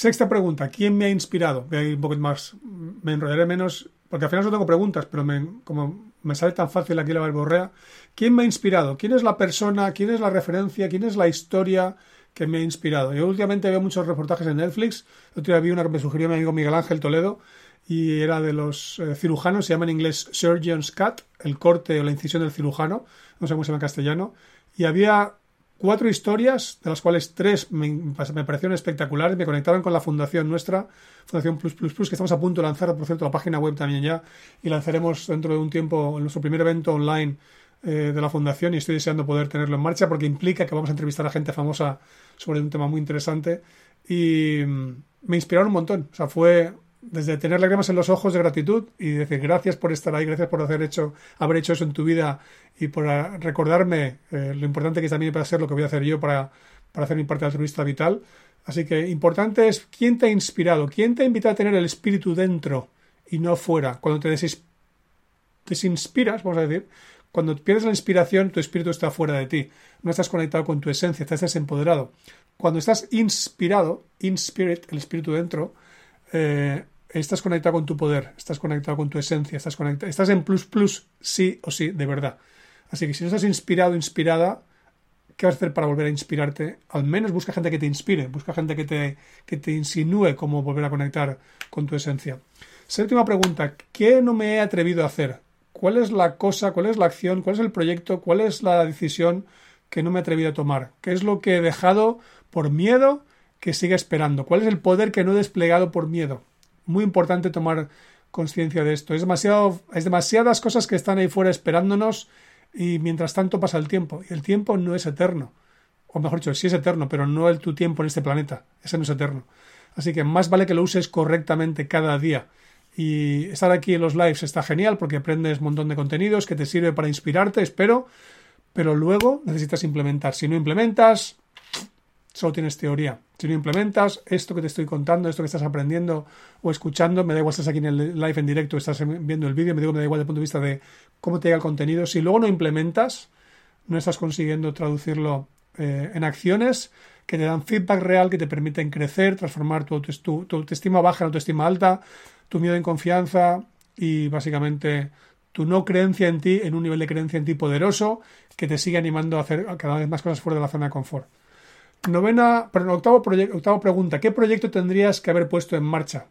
Sexta pregunta, ¿quién me ha inspirado? Voy a ir un poco más, me enrollaré menos, porque al final no tengo preguntas, pero me, como me sale tan fácil aquí la verborrea. ¿Quién me ha inspirado? ¿Quién es la persona? ¿Quién es la referencia? ¿Quién es la historia que me ha inspirado? Yo últimamente veo muchos reportajes en Netflix. El otro día vi una que me sugirió mi amigo Miguel Ángel Toledo y era de los eh, cirujanos, se llama en inglés Surgeon's Cut, el corte o la incisión del cirujano, no sé cómo se llama en castellano, y había cuatro historias, de las cuales tres me, parecieron espectaculares, me conectaban con la fundación nuestra, Fundación Plus Plus Plus, que estamos a punto de lanzar, por cierto, la página web también ya, y lanzaremos dentro de un tiempo nuestro primer evento online eh, de la fundación y estoy deseando poder tenerlo en marcha porque implica que vamos a entrevistar a gente famosa sobre un tema muy interesante y mm, me inspiraron un montón, o sea, fue desde tener lágrimas en los ojos de gratitud y decir gracias por estar ahí, gracias por haber hecho, eso en tu vida y por recordarme eh, lo importante que es también para hacer lo que voy a hacer yo para, para hacer mi parte altruista vital. Así que importante es quién te ha inspirado, quién te ha invitado a tener el espíritu dentro y no fuera. Cuando te desinspiras, vamos a decir, cuando pierdes la inspiración, tu espíritu está fuera de ti. No estás conectado con tu esencia, estás desempoderado. Cuando estás inspirado, in spirit, el espíritu dentro, eh, estás conectado con tu poder, estás conectado con tu esencia, estás conectado, estás en plus plus sí o sí, de verdad. Así que si no estás inspirado, inspirada, ¿qué vas a hacer para volver a inspirarte? Al menos busca gente que te inspire, busca gente que te, que te insinúe cómo volver a conectar con tu esencia. Séptima pregunta, ¿qué no me he atrevido a hacer? ¿Cuál es la cosa, cuál es la acción, cuál es el proyecto, cuál es la decisión que no me he atrevido a tomar? ¿Qué es lo que he dejado por miedo que sigue esperando? ¿Cuál es el poder que no he desplegado por miedo? Muy importante tomar conciencia de esto. Es demasiado, es demasiadas cosas que están ahí fuera esperándonos y mientras tanto pasa el tiempo. Y el tiempo no es eterno. O mejor dicho, sí es eterno, pero no el tu tiempo en este planeta. Ese no es eterno. Así que más vale que lo uses correctamente cada día. Y estar aquí en los lives está genial porque aprendes un montón de contenidos que te sirve para inspirarte, espero. Pero luego necesitas implementar. Si no implementas, solo tienes teoría. Si no implementas esto que te estoy contando, esto que estás aprendiendo o escuchando, me da igual si estás aquí en el live en directo, estás viendo el vídeo, me, digo, me da igual desde el punto de vista de cómo te llega el contenido. Si luego no implementas, no estás consiguiendo traducirlo eh, en acciones que te dan feedback real, que te permiten crecer, transformar tu, tu, tu autoestima baja en autoestima alta, tu miedo en confianza y básicamente tu no creencia en ti en un nivel de creencia en ti poderoso que te sigue animando a hacer cada vez más cosas fuera de la zona de confort. Novena, perdón, octavo, octavo pregunta. ¿Qué proyecto tendrías que haber puesto en marcha?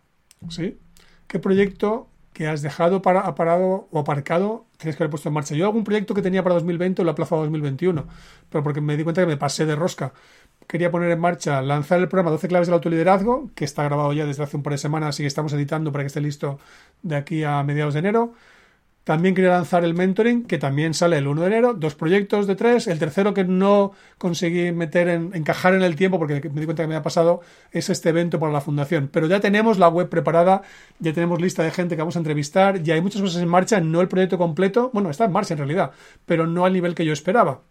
¿Sí? ¿Qué proyecto que has dejado para, parado o aparcado tienes que haber puesto en marcha? Yo algún proyecto que tenía para 2020 lo he aplazado a 2021, pero porque me di cuenta que me pasé de rosca. Quería poner en marcha, lanzar el programa 12 claves del autoliderazgo, que está grabado ya desde hace un par de semanas y que estamos editando para que esté listo de aquí a mediados de enero. También quería lanzar el mentoring, que también sale el 1 de enero, dos proyectos de tres. El tercero que no conseguí meter en, encajar en el tiempo, porque me di cuenta que me había pasado, es este evento para la fundación. Pero ya tenemos la web preparada, ya tenemos lista de gente que vamos a entrevistar, ya hay muchas cosas en marcha, no el proyecto completo, bueno, está en marcha en realidad, pero no al nivel que yo esperaba.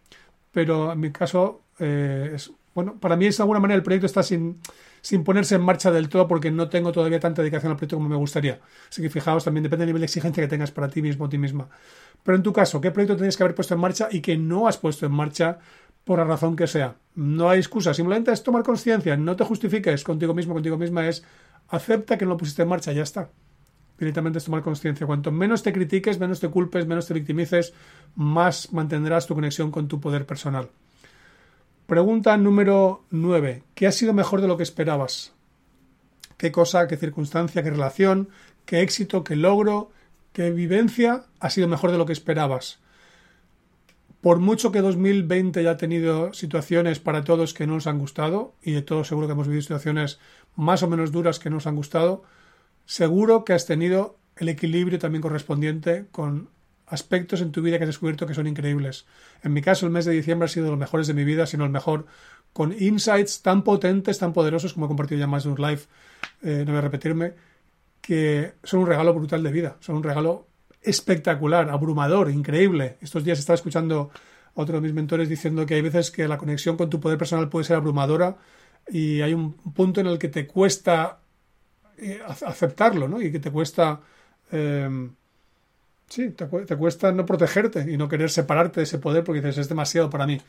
Pero en mi caso, eh, es, bueno, para mí de alguna manera el proyecto está sin, sin ponerse en marcha del todo porque no tengo todavía tanta dedicación al proyecto como me gustaría. Así que fijaos, también depende del nivel de exigencia que tengas para ti mismo o ti misma. Pero en tu caso, ¿qué proyecto tienes que haber puesto en marcha y que no has puesto en marcha por la razón que sea? No hay excusa, simplemente es tomar conciencia, no te justifiques contigo mismo, contigo misma, es acepta que no lo pusiste en marcha, ya está. Directamente es tomar conciencia. Cuanto menos te critiques, menos te culpes, menos te victimices, más mantendrás tu conexión con tu poder personal. Pregunta número 9. ¿Qué ha sido mejor de lo que esperabas? ¿Qué cosa, qué circunstancia, qué relación, qué éxito, qué logro, qué vivencia ha sido mejor de lo que esperabas? Por mucho que 2020 haya tenido situaciones para todos que no nos han gustado, y de todos seguro que hemos vivido situaciones más o menos duras que no nos han gustado, seguro que has tenido el equilibrio también correspondiente con aspectos en tu vida que has descubierto que son increíbles. En mi caso, el mes de diciembre ha sido de los mejores de mi vida, sino el mejor, con insights tan potentes, tan poderosos, como he compartido ya más de un live, eh, no voy a repetirme, que son un regalo brutal de vida, son un regalo espectacular, abrumador, increíble. Estos días estaba escuchando a otro de mis mentores diciendo que hay veces que la conexión con tu poder personal puede ser abrumadora y hay un punto en el que te cuesta eh, aceptarlo, ¿no? Y que te cuesta eh, Sí, te, cuesta no protegerte y no querer separarte de ese poder porque dices, es demasiado para mí.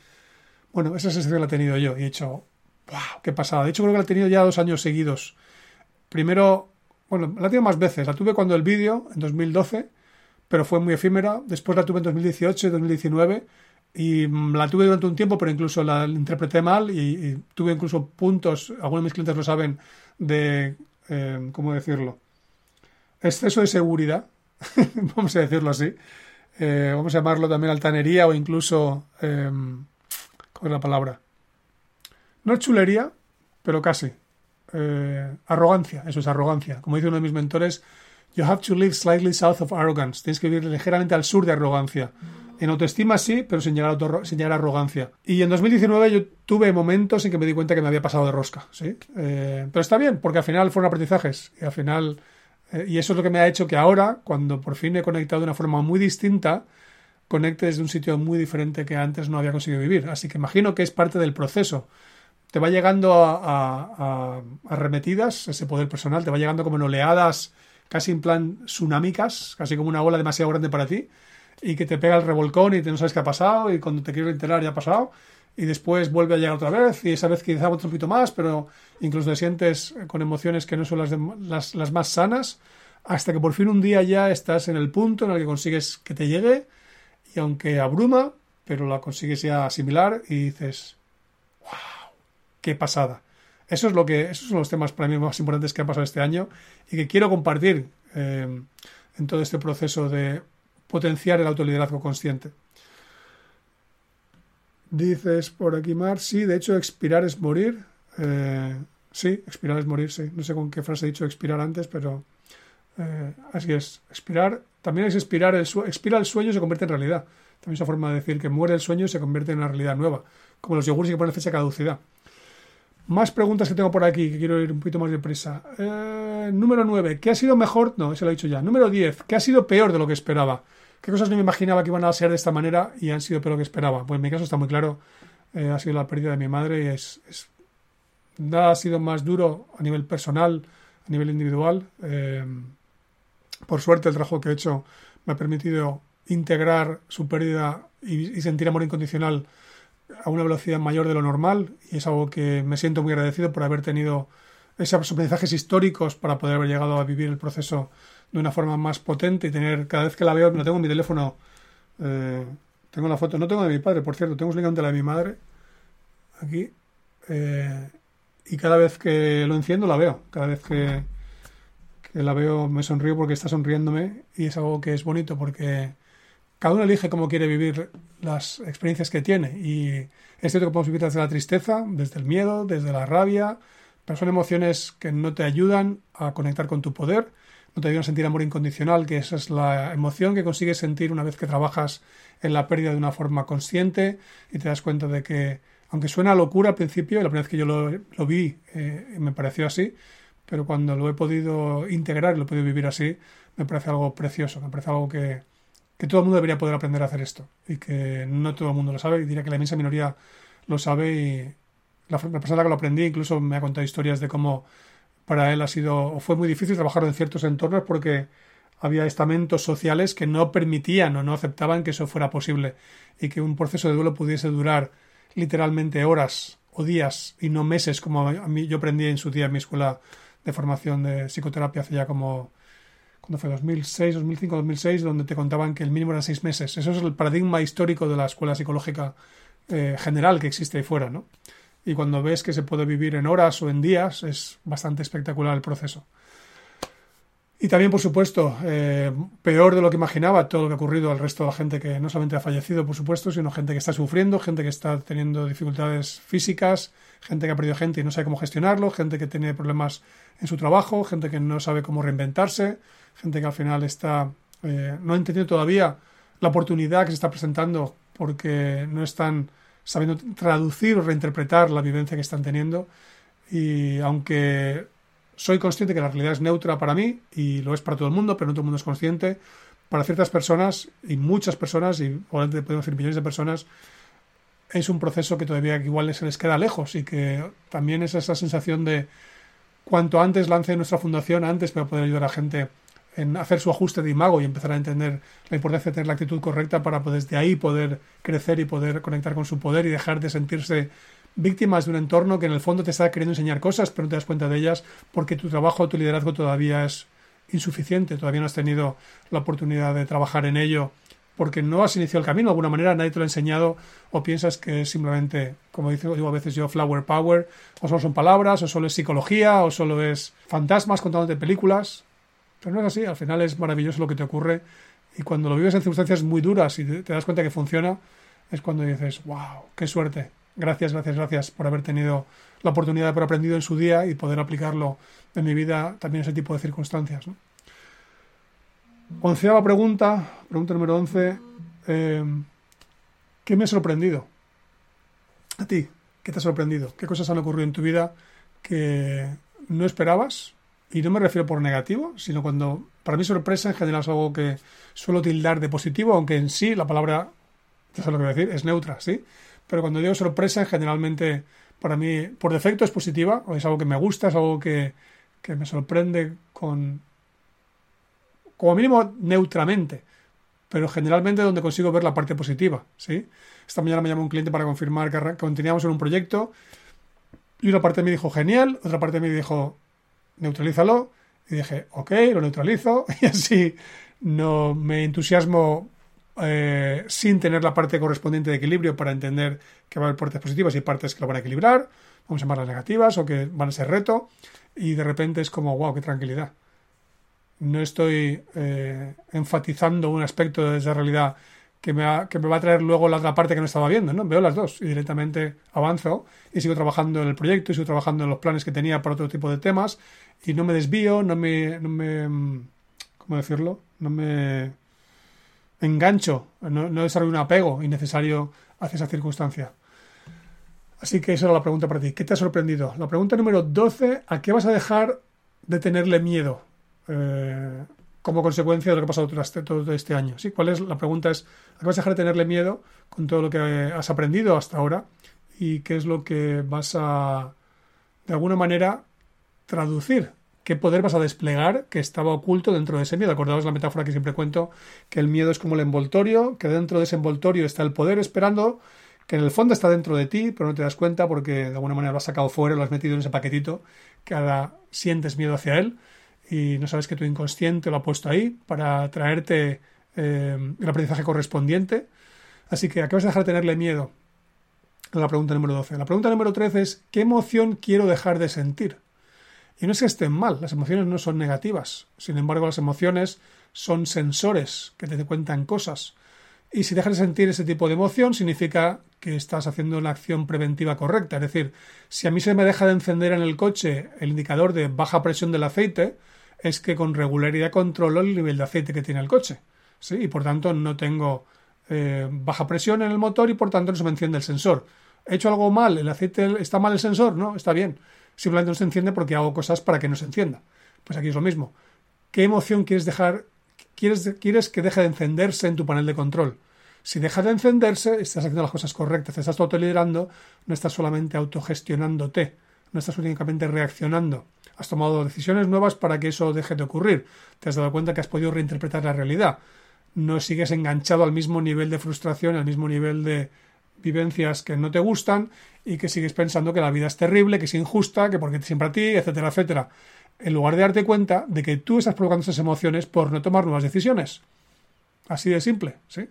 Bueno, esa sensación la he tenido yo y he hecho, wow, qué pasada. De hecho, creo que la he tenido ya dos años seguidos. Primero, bueno, la he tenido más veces. La tuve cuando el vídeo, en 2012, pero fue muy efímera. Después la tuve en 2018 y 2019 y la tuve durante un tiempo, pero incluso la interpreté mal y, tuve incluso puntos, algunos de mis clientes lo saben, de, eh, ¿cómo decirlo? Exceso de seguridad [laughs] vamos a decirlo así. Eh, vamos a llamarlo también altanería o incluso, eh, ¿cómo es la palabra? No chulería, pero casi. Eh, arrogancia, eso es arrogancia. Como dice uno de mis mentores, you have to live slightly south of arrogance. Tienes que vivir ligeramente al sur de arrogancia. En autoestima sí, pero sin llegar, a sin a arrogancia. Y en 2019 yo tuve momentos en que me di cuenta que me había pasado de rosca, ¿sí? pero está bien, porque al final fueron aprendizajes. Y al final eh, y eso es lo que me ha hecho que ahora, cuando por fin he conectado de una forma muy distinta, conecte desde un sitio muy diferente que antes no había conseguido vivir. Así que imagino que es parte del proceso. Te va llegando a, arremetidas ese poder personal, te va llegando como en oleadas casi en plan tsunámicas, casi como una ola demasiado grande para ti, y que te pega el revolcón y te no sabes qué ha pasado, y cuando te quieres enterar ya ha pasado, y después vuelve a llegar otra vez y esa vez quizá otro poquito más, pero incluso te sientes con emociones que no son las, las, más sanas, hasta que por fin un día ya estás en el punto en el que consigues que te llegue y aunque abruma, pero la consigues ya asimilar y dices, wow, qué pasada. Eso es lo que, esos son los temas para mí más importantes que han pasado este año y que quiero compartir eh, en todo este proceso de potenciar el autoliderazgo consciente. Dices por aquí, Mar, sí, de hecho, expirar es morir. Eh, sí, expirar es morir, sí. No sé con qué frase he dicho expirar antes, pero eh, así es. Expirar, también es expirar el, expira el sueño y se convierte en realidad. También es una forma de decir que muere el sueño y se convierte en una realidad nueva. Como los yogures que ponen fecha de caducidad. Más preguntas que tengo por aquí, que quiero ir un poquito más deprisa. Eh, número 9. ¿Qué ha sido mejor? No, eso lo he dicho ya. Número 10. ¿Qué ha sido peor de lo que esperaba? qué cosas no me imaginaba que iban a ser de esta manera y han sido peor lo que esperaba. Pues en mi caso está muy claro, eh, ha sido la pérdida de mi madre y es, nada ha sido más duro a nivel personal, a nivel individual. Eh, por suerte el trabajo que he hecho me ha permitido integrar su pérdida y, sentir amor incondicional a una velocidad mayor de lo normal y es algo que me siento muy agradecido por haber tenido esos aprendizajes históricos para poder haber llegado a vivir el proceso de una forma más potente y tener cada vez que la veo, lo tengo en mi teléfono, eh, tengo la foto, no tengo de mi padre, por cierto, tengo únicamente la de mi madre aquí eh, y cada vez que lo enciendo la veo, cada vez que, que la veo me sonrío porque está sonriéndome y es algo que es bonito porque cada uno elige cómo quiere vivir las experiencias que tiene. Y es cierto que podemos vivir desde la tristeza, desde el miedo, desde la rabia, pero son emociones que no te ayudan a conectar con tu poder, no te ayudan a sentir amor incondicional, que esa es la emoción que consigues sentir una vez que trabajas en la pérdida de una forma consciente y te das cuenta de que, aunque suena locura al principio, y la primera vez que yo lo, lo vi eh, me pareció así, pero cuando lo he podido integrar y lo he podido vivir así, me parece algo precioso, me parece algo que, que todo el mundo debería poder aprender a hacer esto y que no todo el mundo lo sabe y diría que la inmensa minoría lo sabe y la, la persona que lo aprendí incluso me ha contado historias de cómo para él ha sido o fue muy difícil trabajar en ciertos entornos porque había estamentos sociales que no permitían o no aceptaban que eso fuera posible y que un proceso de duelo pudiese durar literalmente horas o días y no meses como a mí yo aprendí en su día en mi escuela de formación de psicoterapia hace ya como cuando fue 2006, 2005, 2006, donde te contaban que el mínimo eran seis meses. Eso es el paradigma histórico de la escuela psicológica eh, general que existe ahí fuera, ¿no? Y cuando ves que se puede vivir en horas o en días, es bastante espectacular el proceso. Y también, por supuesto, eh, peor de lo que imaginaba todo lo que ha ocurrido al resto de la gente que no solamente ha fallecido, por supuesto, sino gente que está sufriendo, gente que está teniendo dificultades físicas, gente que ha perdido gente y no sabe cómo gestionarlo, gente que tiene problemas en su trabajo, gente que no sabe cómo reinventarse, gente que al final está eh, no ha entendido todavía la oportunidad que se está presentando porque no están sabiendo traducir o reinterpretar la vivencia que están teniendo. Y aunque soy consciente que la realidad es neutra para mí y lo es para todo el mundo, pero no todo el mundo es consciente, para ciertas personas y muchas personas, y probablemente podemos decir millones de personas, es un proceso que todavía igual se les queda lejos y que también es esa sensación de cuanto antes lance nuestra fundación, antes para poder ayudar a gente en hacer su ajuste de imago y empezar a entender la importancia de tener la actitud correcta para pues, desde ahí poder crecer y poder conectar con su poder y dejar de sentirse víctimas de un entorno que en el fondo te está queriendo enseñar cosas, pero no te das cuenta de ellas porque tu trabajo, tu liderazgo todavía es insuficiente, todavía no has tenido la oportunidad de trabajar en ello porque no has iniciado el camino de alguna manera, nadie te lo ha enseñado o piensas que es simplemente, como digo a veces yo, flower power, o solo son palabras, o solo es psicología, o solo es fantasmas contándote películas. Pero no es así, al final es maravilloso lo que te ocurre y cuando lo vives en circunstancias muy duras y te das cuenta que funciona, es cuando dices, wow, qué suerte, Gracias, gracias, gracias por haber tenido la oportunidad de haber aprendido en su día y poder aplicarlo en mi vida también ese tipo de circunstancias. ¿no? Onceava pregunta, pregunta número once. Eh, ¿Qué me ha sorprendido? A ti, ¿qué te ha sorprendido? ¿Qué cosas han ocurrido en tu vida que no esperabas? Y no me refiero por negativo, sino cuando, para mí sorpresa en general es algo que suelo tildar de positivo, aunque en sí la palabra, ya sabes lo que voy a decir, es neutra, ¿sí? Pero cuando digo sorpresa, generalmente para mí por defecto es positiva, o es algo que me gusta, es algo que, me sorprende con, como mínimo neutramente, pero generalmente donde consigo ver la parte positiva, ¿sí? Esta mañana me llamó un cliente para confirmar que continuamos en un proyecto y una parte me dijo genial, otra parte me dijo neutralízalo y dije ok, lo neutralizo [laughs] y así no me entusiasmo eh, sin tener la parte correspondiente de equilibrio para entender que va a haber partes positivas y partes que lo van a equilibrar, vamos a llamarlas negativas o que van a ser reto, y de repente es como, wow, qué tranquilidad. No estoy eh, enfatizando un aspecto de esa realidad que me, que me va a traer luego la otra parte que no estaba viendo, ¿no? Veo las dos y directamente avanzo y sigo trabajando en el proyecto y sigo trabajando en los planes que tenía para otro tipo de temas y no me desvío, no me, no me ¿cómo decirlo? No me engancho, no, no desarrollo un apego innecesario hacia esa circunstancia. Así que esa era la pregunta para ti. ¿Qué te ha sorprendido? La pregunta número 12, ¿a qué vas a dejar de tenerle miedo eh, como consecuencia de lo que ha pasado durante todo este año? ¿Sí? ¿Cuál es? La pregunta es, ¿a qué vas a dejar de tenerle miedo con todo lo que has aprendido hasta ahora? ¿Y qué es lo que vas a de alguna manera, traducir qué poder vas a desplegar que estaba oculto dentro de ese miedo. Acordaos la metáfora que siempre cuento, que el miedo es como el envoltorio, que dentro de ese envoltorio está el poder esperando, que en el fondo está dentro de ti, pero no te das cuenta porque de alguna manera lo has sacado fuera, lo has metido en ese paquetito, que ahora sientes miedo hacia él y no sabes que tu inconsciente lo ha puesto ahí para traerte eh, el aprendizaje correspondiente. Así que acabas de dejar de tenerle miedo. La pregunta número 12. La pregunta número 13 es ¿qué emoción quiero dejar de sentir? Y no es que estén mal, las emociones no son negativas. Sin embargo, las emociones son sensores que te cuentan cosas. Y si dejas de sentir ese tipo de emoción, significa que estás haciendo una acción preventiva correcta. Es decir, si a mí se me deja de encender en el coche el indicador de baja presión del aceite, es que con regularidad controlo el nivel de aceite que tiene el coche. ¿sí? Y por tanto no tengo eh, baja presión en el motor y por tanto no se me enciende el sensor. ¿He hecho algo mal? ¿El aceite está mal el sensor? No, está bien simplemente no se enciende porque hago cosas para que no se encienda. Pues aquí es lo mismo. ¿Qué emoción quieres dejar? Quieres, quieres que deje de encenderse en tu panel de control? Si deja de encenderse, estás haciendo las cosas correctas, te estás autoliderando, no estás solamente autogestionándote, no estás únicamente reaccionando. Has tomado decisiones nuevas para que eso deje de ocurrir. Te has dado cuenta que has podido reinterpretar la realidad. No sigues enganchado al mismo nivel de frustración, al mismo nivel de vivencias que no te gustan y que sigues pensando que la vida es terrible, que es injusta, que porque siempre a ti, etcétera, etcétera. En lugar de darte cuenta de que tú estás provocando esas emociones por no tomar nuevas decisiones. Así de simple, ¿sí?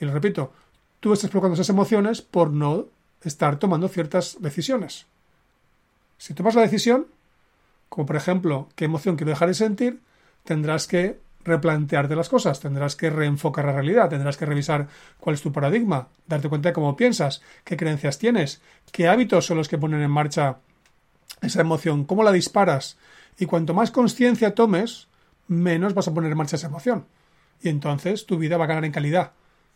Y lo repito, tú estás provocando esas emociones por no estar tomando ciertas decisiones. Si tomas la decisión, como por ejemplo, qué emoción quiero dejar de sentir, tendrás que replantearte las cosas, tendrás que reenfocar la realidad, tendrás que revisar cuál es tu paradigma, darte cuenta de cómo piensas, qué creencias tienes, qué hábitos son los que ponen en marcha esa emoción, cómo la disparas. Y cuanto más conciencia tomes, menos vas a poner en marcha esa emoción. Y entonces tu vida va a ganar en calidad.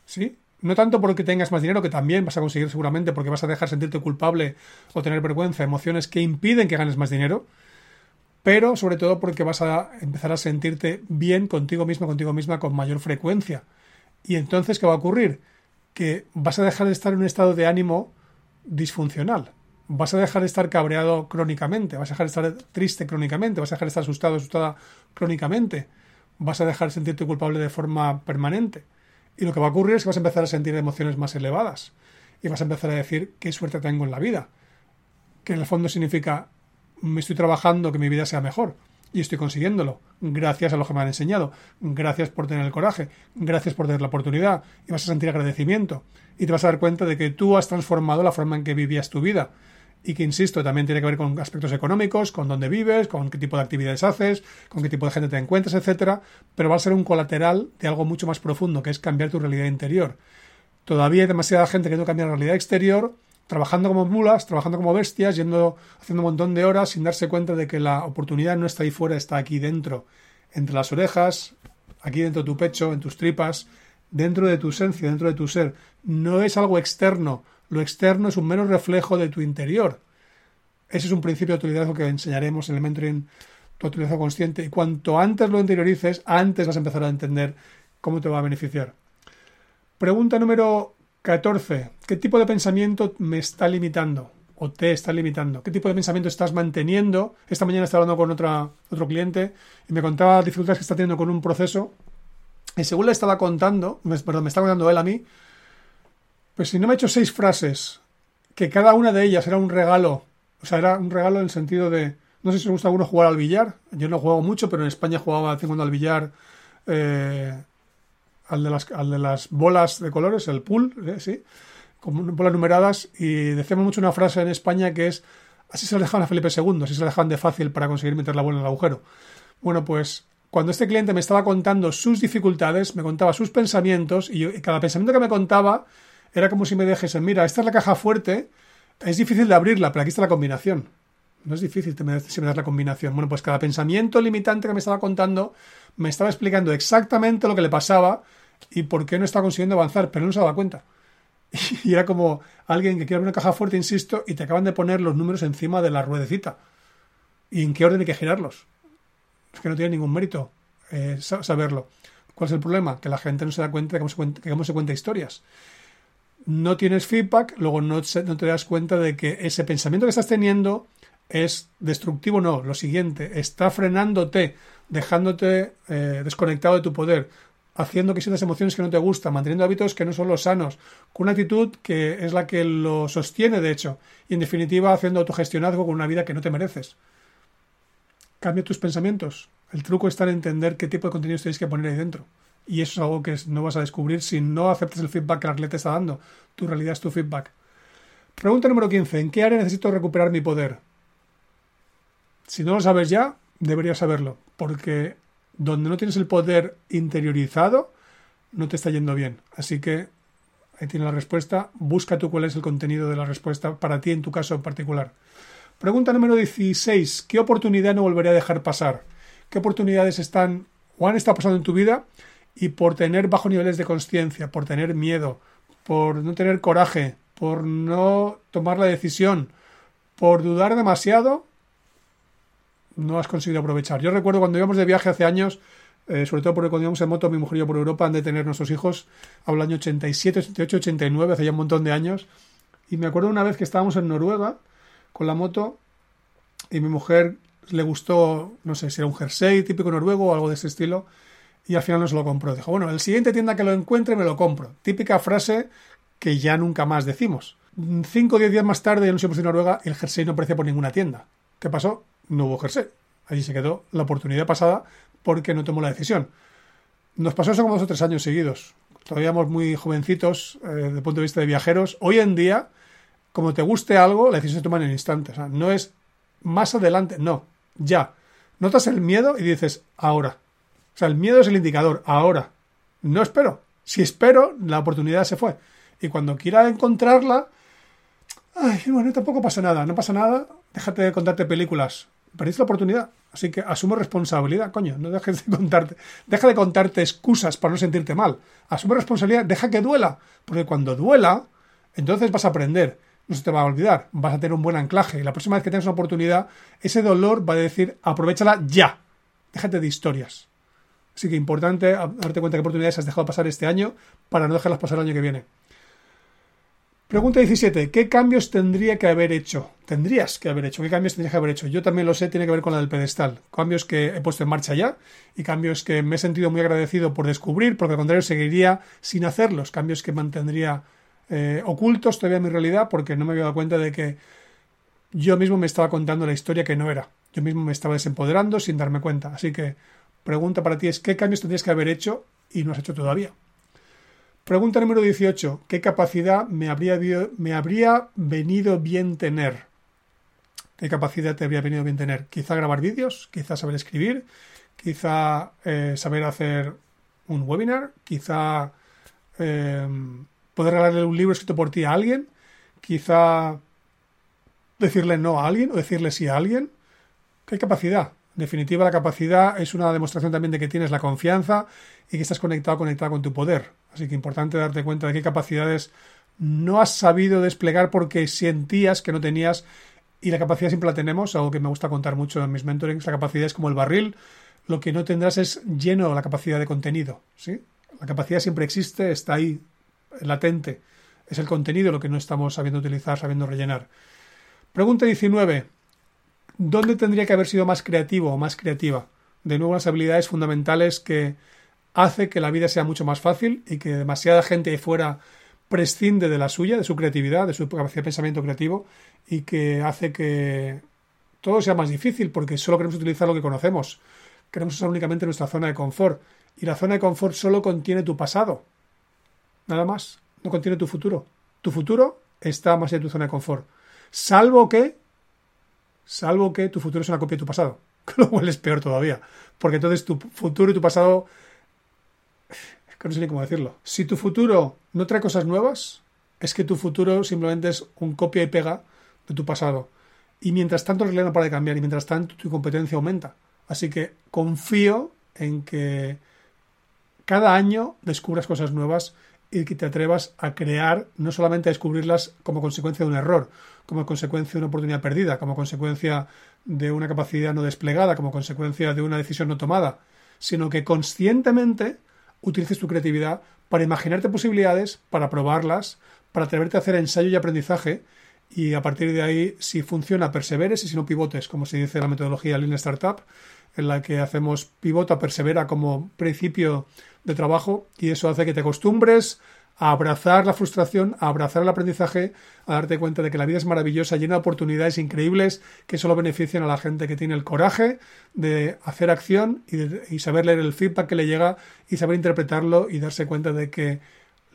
¿Sí? No tanto porque tengas más dinero, que también vas a conseguir seguramente porque vas a dejar sentirte culpable o tener vergüenza, emociones que impiden que ganes más dinero, pero sobre todo porque vas a empezar a sentirte bien contigo mismo, contigo misma con mayor frecuencia. Y entonces, ¿qué va a ocurrir? Que vas a dejar de estar en un estado de ánimo disfuncional. Vas a dejar de estar cabreado crónicamente, vas a dejar de estar triste crónicamente, vas a dejar de estar asustado, asustada crónicamente, vas a dejar de sentirte culpable de forma permanente. Y lo que va a ocurrir es que vas a empezar a sentir emociones más elevadas. Y vas a empezar a decir qué suerte tengo en la vida. Que en el fondo significa estoy trabajando que mi vida sea mejor y estoy consiguiéndolo. Gracias a lo que me han enseñado, gracias por tener el coraje, gracias por tener la oportunidad. Y vas a sentir agradecimiento. Y te vas a dar cuenta de que tú has transformado la forma en que vivías tu vida. Y que, insisto, también tiene que ver con aspectos económicos, con dónde vives, con qué tipo de actividades haces, con qué tipo de gente te encuentras, etcétera, pero va a ser un colateral de algo mucho más profundo, que es cambiar tu realidad interior. Todavía hay demasiada gente que no cambia la realidad exterior trabajando como mulas, trabajando como bestias, yendo, haciendo un montón de horas sin darse cuenta de que la oportunidad no está ahí fuera, está aquí dentro, entre las orejas, aquí dentro de tu pecho, en tus tripas, dentro de tu esencia, dentro de tu ser. No es algo externo, lo externo es un mero reflejo de tu interior. Ese es un principio de autoliderazgo que enseñaremos en el mentoring tu autoliderazgo consciente y cuanto antes lo interiorices, antes vas a empezar a entender cómo te va a beneficiar. Pregunta número 14. ¿Qué tipo de pensamiento me está limitando? o te está limitando? ¿Qué tipo de pensamiento estás manteniendo? Esta mañana estaba hablando con otra, otro cliente y me contaba dificultades que está teniendo con un proceso. Y según le estaba contando, perdón, me estaba contando él a mí, pues si no me ha hecho seis frases, que cada una de ellas era un regalo, o sea, era un regalo en el sentido de, no sé si os gusta a alguno jugar al billar, yo no juego mucho, pero en España jugaba de cuando al billar eh, al de las, al de las bolas de colores, el pool, ¿eh? sí, como bolas numeradas, y decíamos mucho una frase en España que es así se lo dejaban a Felipe II, así se lo dejaban de fácil para conseguir meter la bola en el agujero. Bueno, pues cuando este cliente me estaba contando sus dificultades, me contaba sus pensamientos, y, cada pensamiento que me contaba era como si me dijesen, mira, esta es la caja fuerte, es difícil de abrirla, pero aquí está la combinación. No es difícil si me das la combinación. Bueno, pues cada pensamiento limitante que me estaba contando me estaba explicando exactamente lo que le pasaba y por qué no estaba consiguiendo avanzar, pero no se daba cuenta. [laughs] Y era como alguien que quiere abrir una caja fuerte, insisto, y te acaban de poner los números encima de la ruedecita. ¿Y en qué orden hay que girarlos? Es que no tiene ningún mérito eh, saberlo. ¿Cuál es el problema? Que la gente no se da cuenta de cómo se cuenta, cómo se cuenta historias. No tienes feedback, luego no, no te das cuenta de que ese pensamiento que estás teniendo es destructivo, no. Lo siguiente, está frenándote, dejándote eh, desconectado de tu poder, haciendo que sientas emociones que no te gustan, manteniendo hábitos que no son los sanos, con una actitud que es la que lo sostiene, de hecho, y en definitiva haciendo autogestionazgo con una vida que no te mereces. Cambia tus pensamientos. El truco está en entender qué tipo de contenidos tenéis que poner ahí dentro. Y eso es algo que no vas a descubrir si no aceptas el feedback que la atleta está dando. Tu realidad es tu feedback. Pregunta número 15. ¿En qué área necesito recuperar mi poder? Si no lo sabes ya, deberías saberlo. Porque donde no tienes el poder interiorizado, no te está yendo bien. Así que ahí tienes la respuesta. Busca tú cuál es el contenido de la respuesta para ti en tu caso en particular. Pregunta número 16. ¿Qué oportunidad no volveré a dejar pasar? ¿Qué oportunidades están o han estado pasando en tu vida y por tener bajos niveles de conciencia, por tener miedo, por no tener coraje, por no tomar la decisión, por dudar demasiado, no has conseguido aprovechar. Yo recuerdo cuando íbamos de viaje hace años, eh, sobre todo porque cuando íbamos en moto, mi mujer y yo por Europa han de tener nuestros hijos, hablo año 87, 88, 89, hace ya un montón de años, y me acuerdo una vez que estábamos en Noruega con la moto y mi mujer le gustó, no sé si era un jersey típico noruego o algo de ese estilo, y al final no se lo compró. Dijo, bueno, el siguiente tienda que lo encuentre me lo compro. Típica frase que ya nunca más decimos. Cinco o diez días más tarde, en un de Noruega, el jersey no aparecía por ninguna tienda. ¿Qué pasó? No hubo jersey. Allí se quedó la oportunidad pasada porque no tomó la decisión. Nos pasó eso como dos o tres años seguidos. Todavía éramos muy jovencitos eh, desde el punto de vista de viajeros. Hoy en día, como te guste algo, la decisión se toma en el instante. No es más adelante, no, ya. Notas el miedo y dices, ahora. O sea, el miedo es el indicador. Ahora. No espero. Si espero, la oportunidad se fue. Y cuando quiera encontrarla, ay, bueno, tampoco pasa nada. No pasa nada. Déjate de contarte películas. Perdiste la oportunidad. Así que asume responsabilidad, coño. No dejes de contarte. Deja de contarte excusas para no sentirte mal. Asume responsabilidad. Deja que duela. Porque cuando duela, entonces vas a aprender. No se te va a olvidar. Vas a tener un buen anclaje. Y la próxima vez que tengas una oportunidad, ese dolor va a decir, aprovechala ya. Déjate de historias. Así que importante darte cuenta qué oportunidades has dejado pasar este año para no dejarlas pasar el año que viene. Pregunta 17. ¿Qué cambios tendría que haber hecho? Tendrías que haber hecho. ¿Qué cambios tendrías que haber hecho? Yo también lo sé, tiene que ver con la del pedestal. Cambios que he puesto en marcha ya y cambios que me he sentido muy agradecido por descubrir, porque al contrario seguiría sin hacerlos. Cambios que mantendría eh, ocultos todavía en mi realidad porque no me había dado cuenta de que yo mismo me estaba contando la historia que no era. Yo mismo me estaba desempoderando sin darme cuenta. Así que pregunta para ti es ¿qué cambios tendrías que haber hecho y no has hecho todavía? Pregunta número 18. ¿Qué capacidad me habría, me habría venido bien tener? ¿Qué capacidad te habría venido bien tener? Quizá grabar vídeos, quizá saber escribir, quizá eh, saber hacer un webinar, quizá eh, poder regalarle un libro escrito por ti a alguien, quizá decirle no a alguien o decirle sí a alguien. ¿Qué capacidad? definitiva, la capacidad es una demostración también de que tienes la confianza y que estás conectado, conectado con tu poder. Así que importante darte cuenta de qué capacidades no has sabido desplegar porque sentías que no tenías y la capacidad siempre la tenemos, algo que me gusta contar mucho en mis mentorings, la capacidad es como el barril, lo que no tendrás es lleno la capacidad de contenido, ¿sí? La capacidad siempre existe, está ahí, latente. Es el contenido lo que no estamos sabiendo utilizar, sabiendo rellenar. Pregunta 19. ¿Dónde tendría que haber sido más creativo o más creativa? De nuevo, las habilidades fundamentales que hace que la vida sea mucho más fácil y que demasiada gente fuera prescinde de la suya, de su creatividad, de su capacidad de pensamiento creativo y que hace que todo sea más difícil porque solo queremos utilizar lo que conocemos. Queremos usar únicamente nuestra zona de confort. Y la zona de confort solo contiene tu pasado. Nada más. No contiene tu futuro. Tu futuro está más en tu zona de confort. Salvo que salvo que tu futuro es una copia de tu pasado, [laughs] lo cual es peor todavía, porque entonces tu futuro y tu pasado, que no sé ni cómo decirlo, si tu futuro no trae cosas nuevas, es que tu futuro simplemente es un copia y pega de tu pasado. Y mientras tanto el realidad para de cambiar y mientras tanto tu competencia aumenta. Así que confío en que cada año descubras cosas nuevas y que te atrevas a crear, no solamente a descubrirlas como consecuencia de un error, como consecuencia de una oportunidad perdida, como consecuencia de una capacidad no desplegada, como consecuencia de una decisión no tomada, sino que conscientemente utilices tu creatividad para imaginarte posibilidades, para probarlas, para atreverte a hacer ensayo y aprendizaje. Y a partir de ahí, si funciona, perseveres. Y si no pivotes, como se dice en la metodología Lean Startup, en la que hacemos pivota, persevera como principio de trabajo. Y eso hace que te acostumbres abrazar la frustración, a abrazar el aprendizaje, a darte cuenta de que la vida es maravillosa, llena de oportunidades increíbles que solo benefician a la gente que tiene el coraje de hacer acción y, y saber leer el feedback que le llega y saber interpretarlo y darse cuenta de que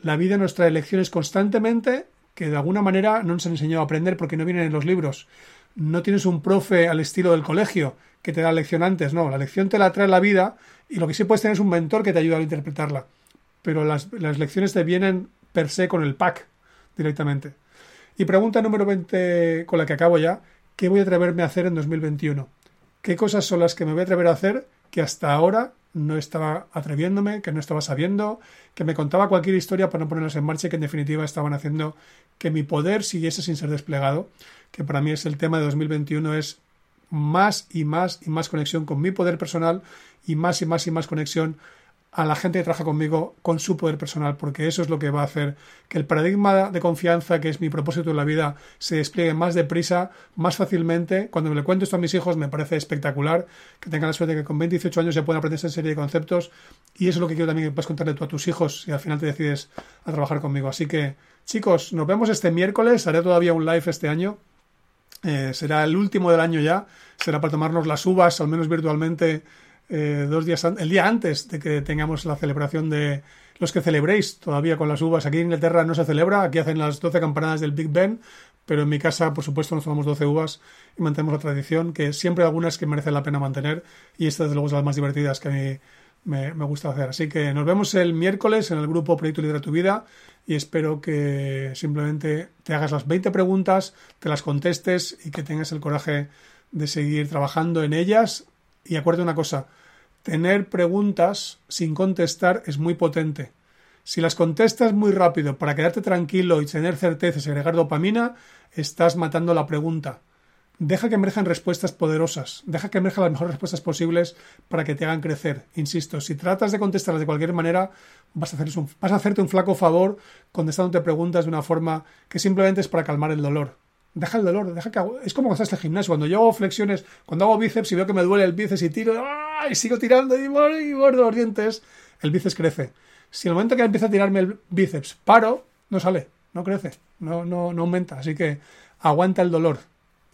la vida nos trae lecciones constantemente que de alguna manera no nos han enseñado a aprender porque no vienen en los libros. No tienes un profe al estilo del colegio que te da lección antes, no, la lección te la trae la vida y lo que sí puedes tener es un mentor que te ayuda a interpretarla. Pero las, las lecciones te vienen per se con el pack directamente. Y pregunta número 20 con la que acabo ya, ¿qué voy a atreverme a hacer en 2021? ¿Qué cosas son las que me voy a atrever a hacer que hasta ahora no estaba atreviéndome, que no estaba sabiendo, que me contaba cualquier historia para no ponerlas en marcha y que en definitiva estaban haciendo que mi poder siguiese sin ser desplegado, que para mí es el tema de 2021, es más y más y más conexión con mi poder personal y más y más y más conexión a la gente que trabaja conmigo con su poder personal, porque eso es lo que va a hacer que el paradigma de confianza, que es mi propósito en la vida, se despliegue más deprisa, más fácilmente. Cuando me cuento esto a mis hijos me parece espectacular, que tengan la suerte de que con 28 años ya puedan aprender esa serie de conceptos y eso es lo que quiero también que puedas contarle tú a tus hijos y al final te decides a trabajar conmigo. Así que, chicos, nos vemos este miércoles, haré todavía un live este año. Eh, será el último del año ya, será para tomarnos las uvas, al menos virtualmente, eh, dos días el día antes de que tengamos la celebración de los que celebréis todavía con las uvas. Aquí en Inglaterra no se celebra, aquí hacen las 12 campanadas del Big Ben, pero en mi casa, por supuesto, nos tomamos 12 uvas y mantenemos la tradición, que siempre hay algunas que merecen la pena mantener y estas, desde luego, son las más divertidas que a mí me, gusta hacer. Así que nos vemos el miércoles en el grupo Proyecto Lidera tu Vida y espero que simplemente te hagas las 20 preguntas, te las contestes y que tengas el coraje de seguir trabajando en ellas y acuérdate una cosa, tener preguntas sin contestar es muy potente. Si las contestas muy rápido para quedarte tranquilo y tener certeza y segregar dopamina, estás matando la pregunta. Deja que emerjan respuestas poderosas, deja que emerjan las mejores respuestas posibles para que te hagan crecer. Insisto, si tratas de contestarlas de cualquier manera, vas a, un, vas a hacerte un flaco favor contestándote preguntas de una forma que simplemente es para calmar el dolor deja el dolor, deja que hago... Es como cuando estás en el gimnasio, cuando yo hago flexiones, cuando hago bíceps y veo que me duele el bíceps y tiro, y sigo tirando y, muerdo los dientes, el bíceps crece. Si en el momento que empieza a tirarme el bíceps paro, no sale, no crece, no, no, no aumenta. Así que aguanta el dolor.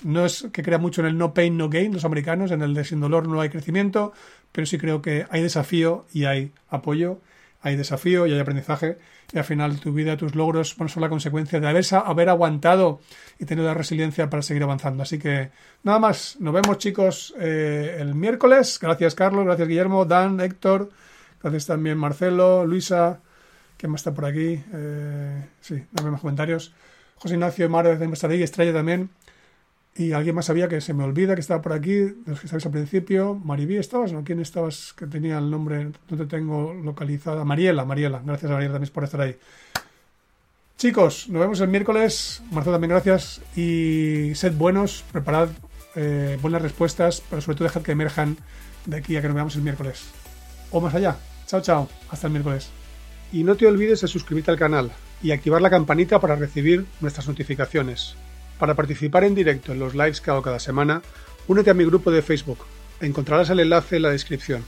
No es que crea mucho en el no pain, no gain, los americanos, en el de sin dolor no hay crecimiento, pero sí creo que hay desafío y hay apoyo hay desafío y hay aprendizaje y al final tu vida, tus logros bueno, son la consecuencia de haber, haber aguantado y tener la resiliencia para seguir avanzando. Así que nada más, nos vemos chicos eh, el miércoles. Gracias Carlos, gracias Guillermo, Dan, Héctor, gracias también Marcelo, Luisa, que más está por aquí? Eh, sí, dame más comentarios. José Ignacio, Mara, de ahí, Estrella también. Y alguien más sabía que se me olvida que estaba por aquí, de los que estabais al principio. Maribí, ¿estabas? ¿No? ¿Quién estabas que tenía el nombre? No te tengo localizada. Mariela, Mariela. Gracias a Mariela también por estar ahí. Chicos, nos vemos el miércoles. Marcelo también gracias. Y sed buenos, preparad eh, buenas respuestas, pero sobre todo dejad que emerjan de aquí a que nos veamos el miércoles. O más allá. Chao, chao. Hasta el miércoles. Y no te olvides de suscribirte al canal y activar la campanita para recibir nuestras notificaciones. Para participar en directo en los lives que hago cada semana, únete a mi grupo de Facebook. Encontrarás el enlace en la descripción.